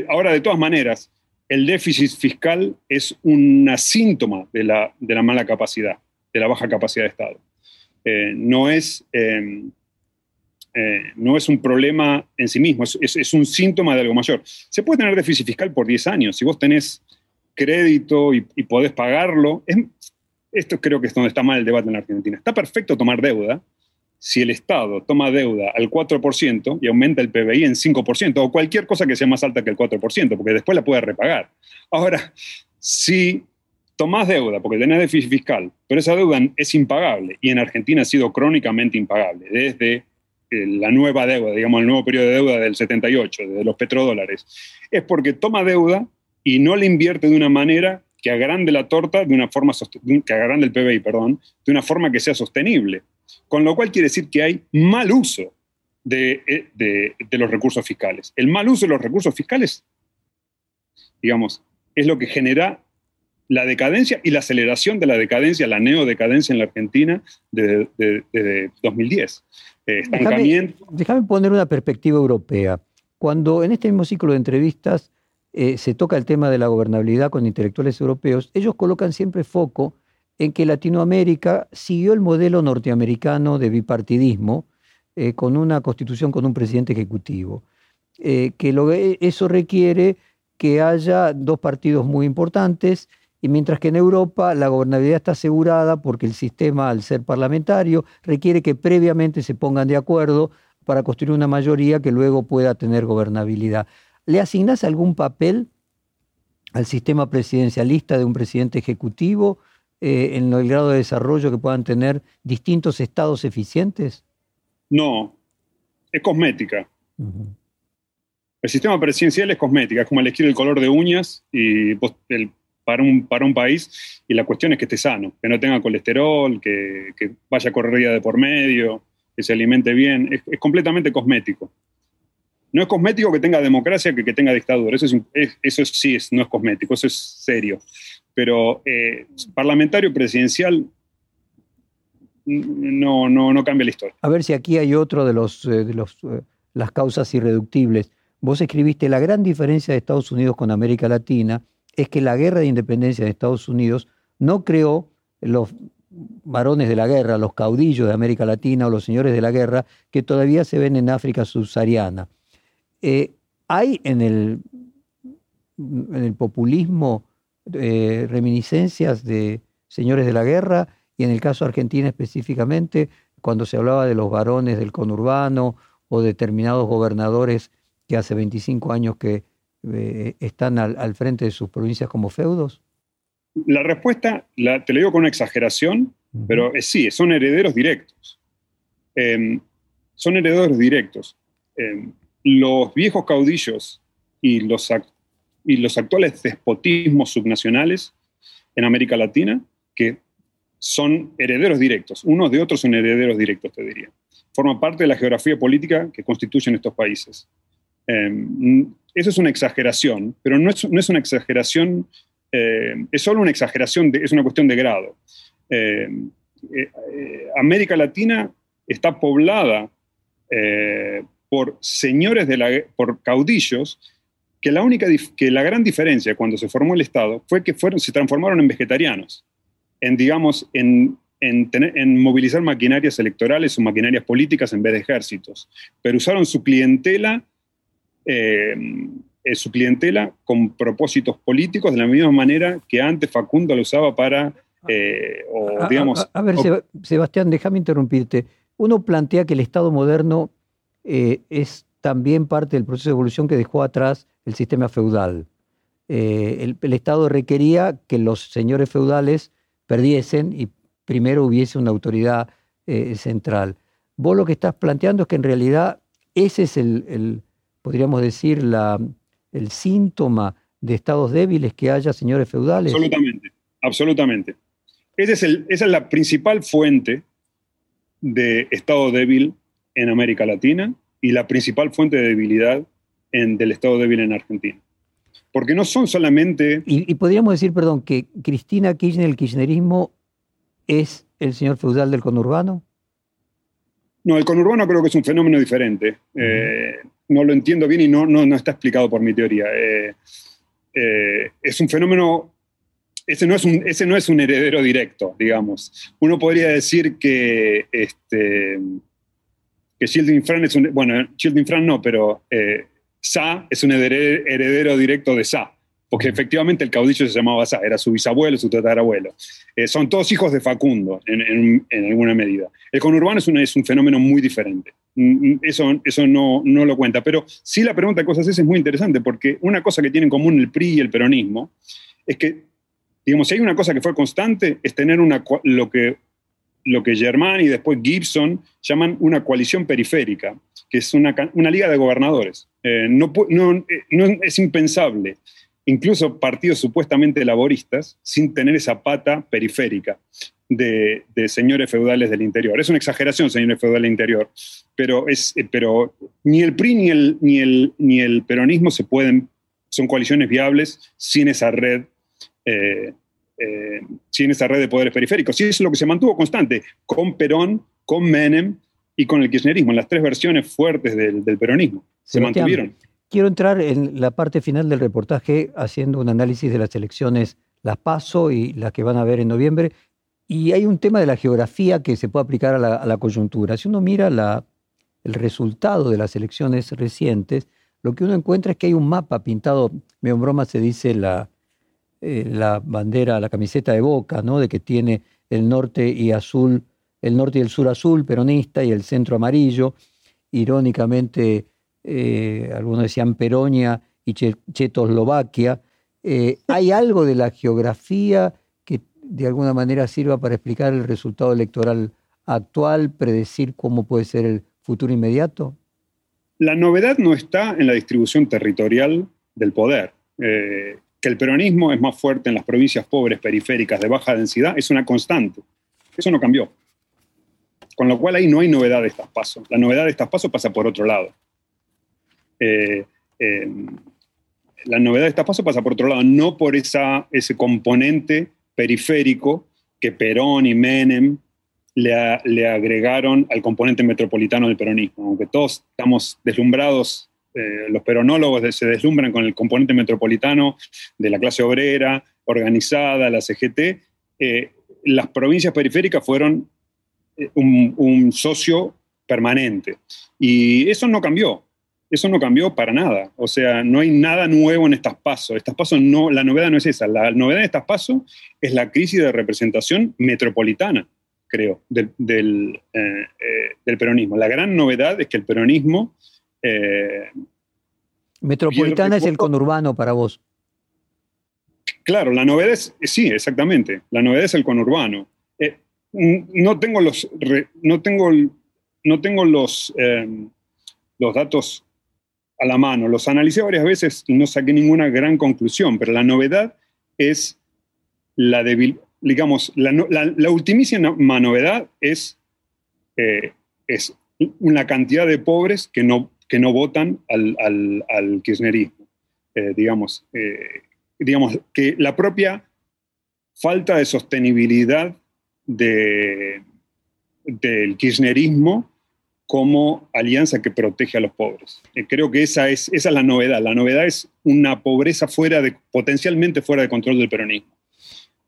ahora de todas maneras, el déficit fiscal es un síntoma de la, mala capacidad, de la baja capacidad de Estado. Eh, no, es, no es un problema en sí mismo, es, es, un síntoma de algo mayor. Se puede tener déficit fiscal por 10 años. Si vos tenés crédito y, podés pagarlo. esto creo que es donde está mal el debate en Argentina. Está perfecto tomar deuda si el Estado toma deuda al 4% y aumenta el PBI en 5%, o cualquier cosa que sea más alta que el 4%, porque después la puede repagar. Ahora, si tomás deuda porque tenés déficit fiscal, pero esa deuda es impagable, y en Argentina ha sido crónicamente impagable, desde eh, la nueva deuda, digamos, el nuevo periodo de deuda del 78, de los petrodólares, es porque toma deuda y no le invierte de una manera que agrande la torta de una forma, que agrande el PBI, perdón, de una forma que sea sostenible. Con lo cual quiere decir que hay mal uso de, eh, de, de los recursos fiscales. El mal uso de los recursos fiscales, digamos, es lo que genera la decadencia y la aceleración de la decadencia, la neodecadencia en la Argentina desde, 2010. Eh, déjame, poner una perspectiva europea. Cuando en este mismo ciclo de entrevistas eh, se toca el tema de la gobernabilidad con intelectuales europeos, ellos colocan siempre foco en que Latinoamérica siguió el modelo norteamericano de bipartidismo eh, con una constitución con un presidente ejecutivo, que lo, eso requiere que haya dos partidos muy importantes y mientras que en Europa la gobernabilidad está asegurada porque el sistema, al ser parlamentario, requiere que previamente se pongan de acuerdo para construir una mayoría que luego pueda tener gobernabilidad. ¿Le asignás algún papel al sistema presidencialista de un presidente ejecutivo eh, en el grado de desarrollo que puedan tener distintos estados eficientes? No, es cosmética. El sistema presidencial es cosmética, es como elegir el color de uñas y el para un, para un país y la cuestión es que esté sano, que no tenga colesterol, que, que vaya corrida de por medio, que se alimente bien. Es, completamente cosmético. No es cosmético que tenga democracia que que tenga dictadura. Eso, es, eso sí es, no es cosmético, eso es serio. Pero eh, parlamentario presidencial no, no, no cambia la historia. A ver si aquí hay otro de, los, eh, de los, eh, las causas irreductibles. Vos escribiste la gran diferencia de Estados Unidos con América Latina es que la guerra de independencia de Estados Unidos no creó los varones de la guerra, los caudillos de América Latina o los señores de la guerra que todavía se ven en África subsahariana. Eh, hay en el, en el populismo eh, reminiscencias de señores de la guerra y en el caso Argentina específicamente, cuando se hablaba de los varones del conurbano o determinados gobernadores que hace 25 años que eh, están al, frente de sus provincias como feudos? La respuesta, te lo digo con una exageración, pero sí, son herederos directos. Em, son herederos directos. Em, los viejos caudillos y los, y los actuales despotismos subnacionales en América Latina, que son herederos directos, unos de otros son herederos directos, te diría. Forman parte de la geografía política que constituyen estos países. Em, eso es una exageración, pero no es, no es una exageración, eh, es solo una exageración, es una cuestión de grado. Eh, eh, América Latina está poblada por señores de la, por caudillos, que la, única, que la gran diferencia cuando se formó el Estado fue que fueron, se transformaron en vegetarianos, en, digamos, en, en, en, movilizar maquinarias electorales o maquinarias políticas en vez de ejércitos, pero usaron su clientela eh, su clientela con propósitos políticos de la misma manera que antes Facundo lo usaba para, eh, o, digamos... A, ver, Sebastián, déjame interrumpirte. Uno plantea que el Estado moderno eh, es también parte del proceso de evolución que dejó atrás el sistema feudal. el, Estado requería que los señores feudales perdiesen y primero hubiese una autoridad central. Vos lo que estás planteando es que en realidad ese es el podríamos decir, la, el síntoma de estados débiles que haya señores feudales? Absolutamente, absolutamente. es el, esa es la principal fuente de estado débil en América Latina y la principal fuente de debilidad en, del estado débil en Argentina. Porque no son solamente... Y, y, podríamos decir, perdón, que Cristina Kirchner, el kirchnerismo, es el señor feudal del conurbano. No, el conurbano creo que es un fenómeno diferente no lo entiendo bien y no, no, está explicado por mi teoría. Eh, eh, es un fenómeno, ese no es un, ese no es un heredero directo, digamos. Uno podría decir que, este, que Shielding Fran es un, bueno, Shielding Fran no, pero eh, Sa es un heredero directo de Sa. porque efectivamente el caudillo se llamaba Sá, era su bisabuelo, su tatarabuelo. Eh, son todos hijos de Facundo, en, alguna medida. El conurbano es un, es un fenómeno muy diferente. Mm, mm, eso, eso no, no, lo cuenta. Pero sí la pregunta de cosas es muy interesante, porque una cosa que tienen en común el PRI y el peronismo es que, digamos, si hay una cosa que fue constante, es tener una, lo que lo que Germán y después Gibson llaman una coalición periférica, que es una, una liga de gobernadores. Eh, no, no, es impensable incluso partidos supuestamente laboristas, sin tener esa pata periférica de, señores feudales del interior. Es una exageración, señores feudales del interior, pero, es, eh, pero ni el PRI ni el, ni, el, ni el peronismo se pueden, son coaliciones viables sin esa red. Eh, eh, sin esa red de poderes periféricos. Y es lo que se mantuvo constante con Perón, con Menem y con el kirchnerismo, en las tres versiones fuertes del, peronismo. Se mantuvieron. Quiero entrar en la parte final del reportaje haciendo un análisis de las elecciones, las PASO y las que van a haber en noviembre. Y hay un tema de la geografía que se puede aplicar a la, coyuntura. Si uno mira la, el resultado de las elecciones recientes, lo que uno encuentra es que hay un mapa pintado, me en broma se dice la, eh, la bandera, la camiseta de Boca, ¿no? de que tiene el norte y azul, el norte y el sur azul peronista y el centro amarillo. Irónicamente, eh, algunos decían Peronia y Checoslovaquia. Eh, ¿Hay algo de la geografía que de alguna manera sirva para explicar el resultado electoral actual, predecir cómo puede ser el futuro inmediato? La novedad no está en la distribución territorial del poder. Eh, el peronismo es más fuerte en las provincias pobres, periféricas, de baja densidad, es una constante. Eso no cambió. Con lo cual ahí no hay novedad de estas pasos. La novedad de estas pasos pasa por otro lado. Eh, eh, la novedad de esta paso pasa por otro lado, no por ese componente periférico que Perón y Menem le, agregaron al componente metropolitano del peronismo. Aunque todos estamos deslumbrados, eh, los peronólogos se deslumbran con el componente metropolitano de la clase obrera, organizada, la CGT, las provincias periféricas fueron un, un socio permanente. Y eso no cambió. Eso no cambió para nada. O sea, no hay nada nuevo en estas pasos. Estas pasos no, la novedad no es esa. La novedad de estas pasos es la crisis de representación metropolitana, creo, del, del, eh, eh, peronismo. La gran novedad es que el peronismo... Eh, metropolitana es el conurbano para vos. Claro, la novedad es, sí, exactamente. La novedad es el conurbano. no tengo los, no tengo, no tengo los, los datos a la mano. Los analicé varias veces y no saqué ninguna gran conclusión, pero la novedad es la debil, digamos, la, la, ultimísima novedad es, eh, es una cantidad de pobres que no, que no votan al, al, kirchnerismo. Eh, digamos, eh, digamos, que la propia falta de sostenibilidad de, del kirchnerismo como alianza que protege a los pobres. Eh, creo que esa es, esa es la novedad. La novedad es una pobreza fuera de, potencialmente fuera de control del peronismo.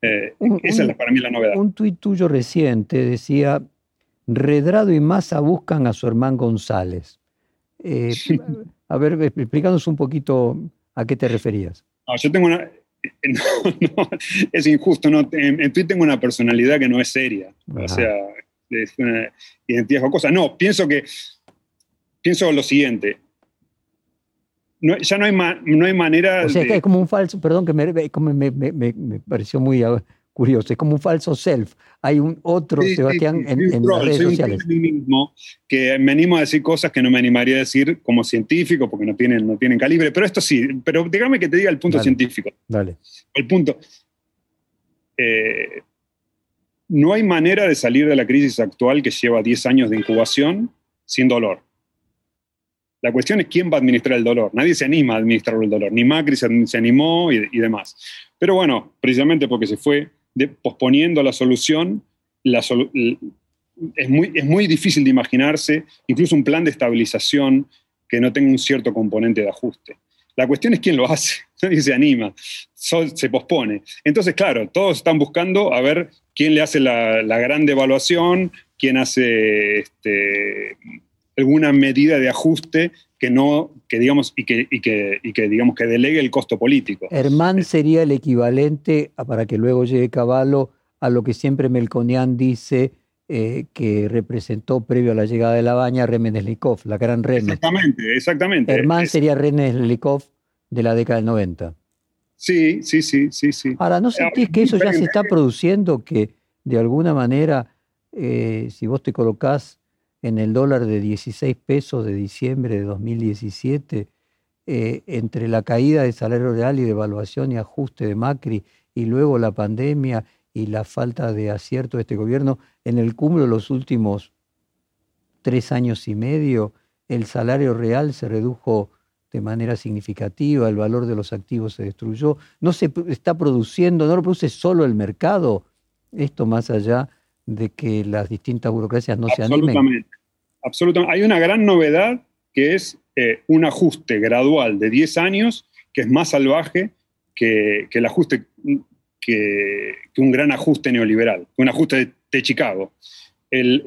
Esa es para mí la novedad. Un tuit tuyo reciente decía, Redrado y Massa buscan a su hermano González. Eh, a ver, explícanos un poquito a qué te referías. No, yo tengo una... No, es injusto. No, en, en tengo una personalidad que no es seria. O sea, es una identidad jocosa. No, pienso que, pienso lo siguiente. ya no hay, no hay manera. O sea, es como un falso, perdón, que me, me, pareció muy curioso, es como un falso self. Hay un otro Sebastián en, en las redes sociales. Un mismo que me animo a decir cosas que no me animaría a decir como científico porque no tienen, no tienen calibre, pero esto sí, pero dígame que te diga el punto científico. Dale. El punto. Eh, no hay manera de salir de la crisis actual que lleva 10 años de incubación sin dolor. La cuestión es quién va a administrar el dolor. Nadie se anima a administrar el dolor, ni Macri se, animó y, demás. Pero bueno, precisamente porque se fue posponiendo la solución, es, muy, es muy difícil de imaginarse incluso un plan de estabilización que no tenga un cierto componente de ajuste. La cuestión es quién lo hace, nadie se anima, se pospone. Entonces, claro, todos están buscando a ver quién le hace la, gran devaluación, quién hace este, alguna medida de ajuste que no, que digamos, y que, y que, y que digamos que delegue el costo político. Hermán sería el equivalente, para que luego llegue Caballo, a lo que siempre Melconian dice eh, que representó previo a la llegada de la baña Remen Slikov, la gran Remen. Exactamente, exactamente. Hermán sería Remen Slikov de la década del 90. Sí, sí, sí, sí, sí. Ahora, ¿no sentís que eso ya se está produciendo, que de alguna manera, eh, si vos te colocás en el dólar de 16 pesos de diciembre de 2017, eh, entre la caída del salario real y devaluación y ajuste de Macri y luego la pandemia y la falta de acierto de este gobierno, en el cúmulo de los últimos tres años y medio, el salario real se redujo de manera significativa, el valor de los activos se destruyó, no se está produciendo, no lo produce solo el mercado, esto más allá de que las distintas burocracias no se animen. Absolutamente. Hay una gran novedad que es eh, un ajuste gradual de 10 años que es más salvaje que, el ajuste, que, un gran ajuste neoliberal, un ajuste de, Chicago. El,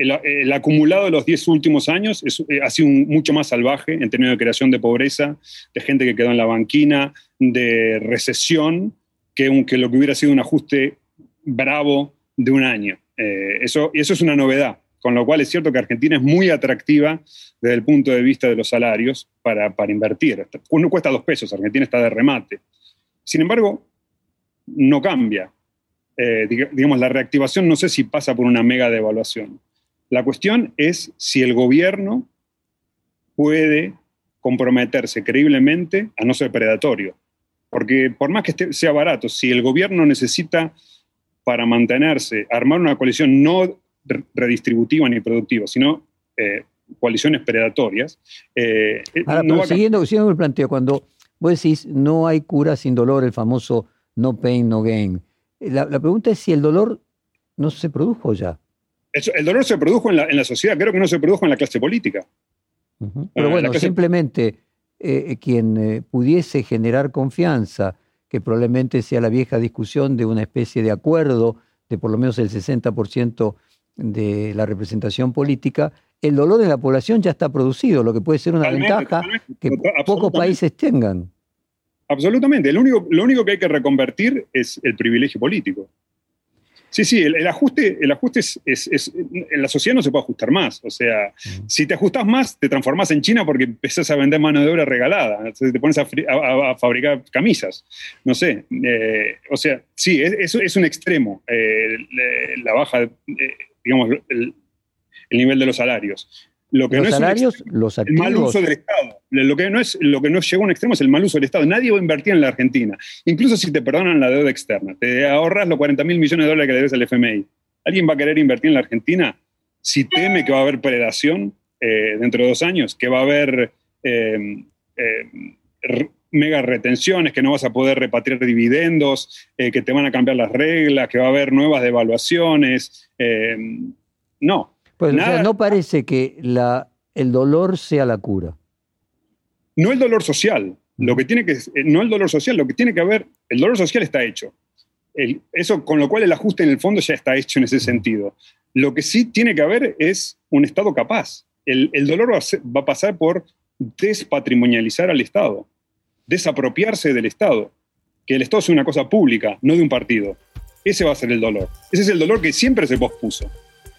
acumulado de los 10 últimos años eh, ha sido mucho más salvaje en términos de creación de pobreza, de gente que quedó en la banquina, de recesión, que, que lo que hubiera sido un ajuste bravo de un año. Eh, eso, y eso es una novedad, con lo cual es cierto que Argentina es muy atractiva desde el punto de vista de los salarios para, para invertir. Uno cuesta dos pesos, Argentina está de remate. Sin embargo, no cambia. Eh, digamos, la reactivación no sé si pasa por una mega devaluación. La cuestión es si el gobierno puede comprometerse creíblemente a no ser predatorio. Porque por más que sea barato, si el gobierno necesita para mantenerse, armar una coalición no redistributiva ni productiva, sino eh, coaliciones predatorias. Eh, Ahora, siguiendo, siguiendo el planteo, cuando vos decís no hay cura sin dolor, el famoso no pain, no gain, la, pregunta es si el dolor no se produjo ya. el dolor se produjo en la, sociedad, creo que no se produjo en la clase política. Pero bueno, simplemente eh, quien pudiese generar confianza que probablemente sea la vieja discusión de una especie de acuerdo de por lo menos el 60% de la representación política, el dolor de la población ya está producido, lo que puede ser una ventaja que pocos países tengan. Absolutamente. Lo único, lo único que hay que reconvertir es el privilegio político. Sí, sí, el, ajuste, el ajuste es, En la sociedad no se puede ajustar más. O sea, mm. si te ajustas más, te transformas en China porque empezás a vender mano de obra regalada. te pones a, fabricar camisas. No sé. Eh, o sea, sí, es, es un extremo. Eh, la baja, eh, digamos, el, nivel de los salarios. Lo que los no salarios, es los activos. El mal uso del Estado. Lo que, no es, lo que no llega a un extremo es el mal uso del Estado. Nadie va a invertir en la Argentina. Incluso si te perdonan la deuda externa. Te ahorras los 40 mil millones de dólares que debes al FMI. ¿Alguien va a querer invertir en la Argentina si teme que va a haber predación eh, dentro de dos años? Que va a haber eh, eh, mega retenciones, que no vas a poder repatriar dividendos, que te van a cambiar las reglas, que va a haber nuevas devaluaciones. no, pues no parece que la, el dolor sea la cura. No el dolor social. Lo que tiene que, eh, no el dolor social, lo que tiene que haber, el dolor social está hecho. eso con lo cual el ajuste en el fondo ya está hecho en ese sentido. Lo que sí tiene que haber es un Estado capaz. El, dolor va a, va a pasar por despatrimonializar al Estado, desapropiarse del Estado, que el Estado es una cosa pública, no de un partido. Ese va a ser el dolor. Ese es el dolor que siempre se pospuso,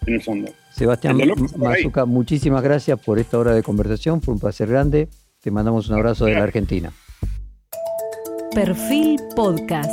en el fondo. Sebastián Mazuca, muchísimas gracias por esta hora de conversación. Fue un placer grande. Te mandamos un abrazo de la Argentina. Perfil Podcast.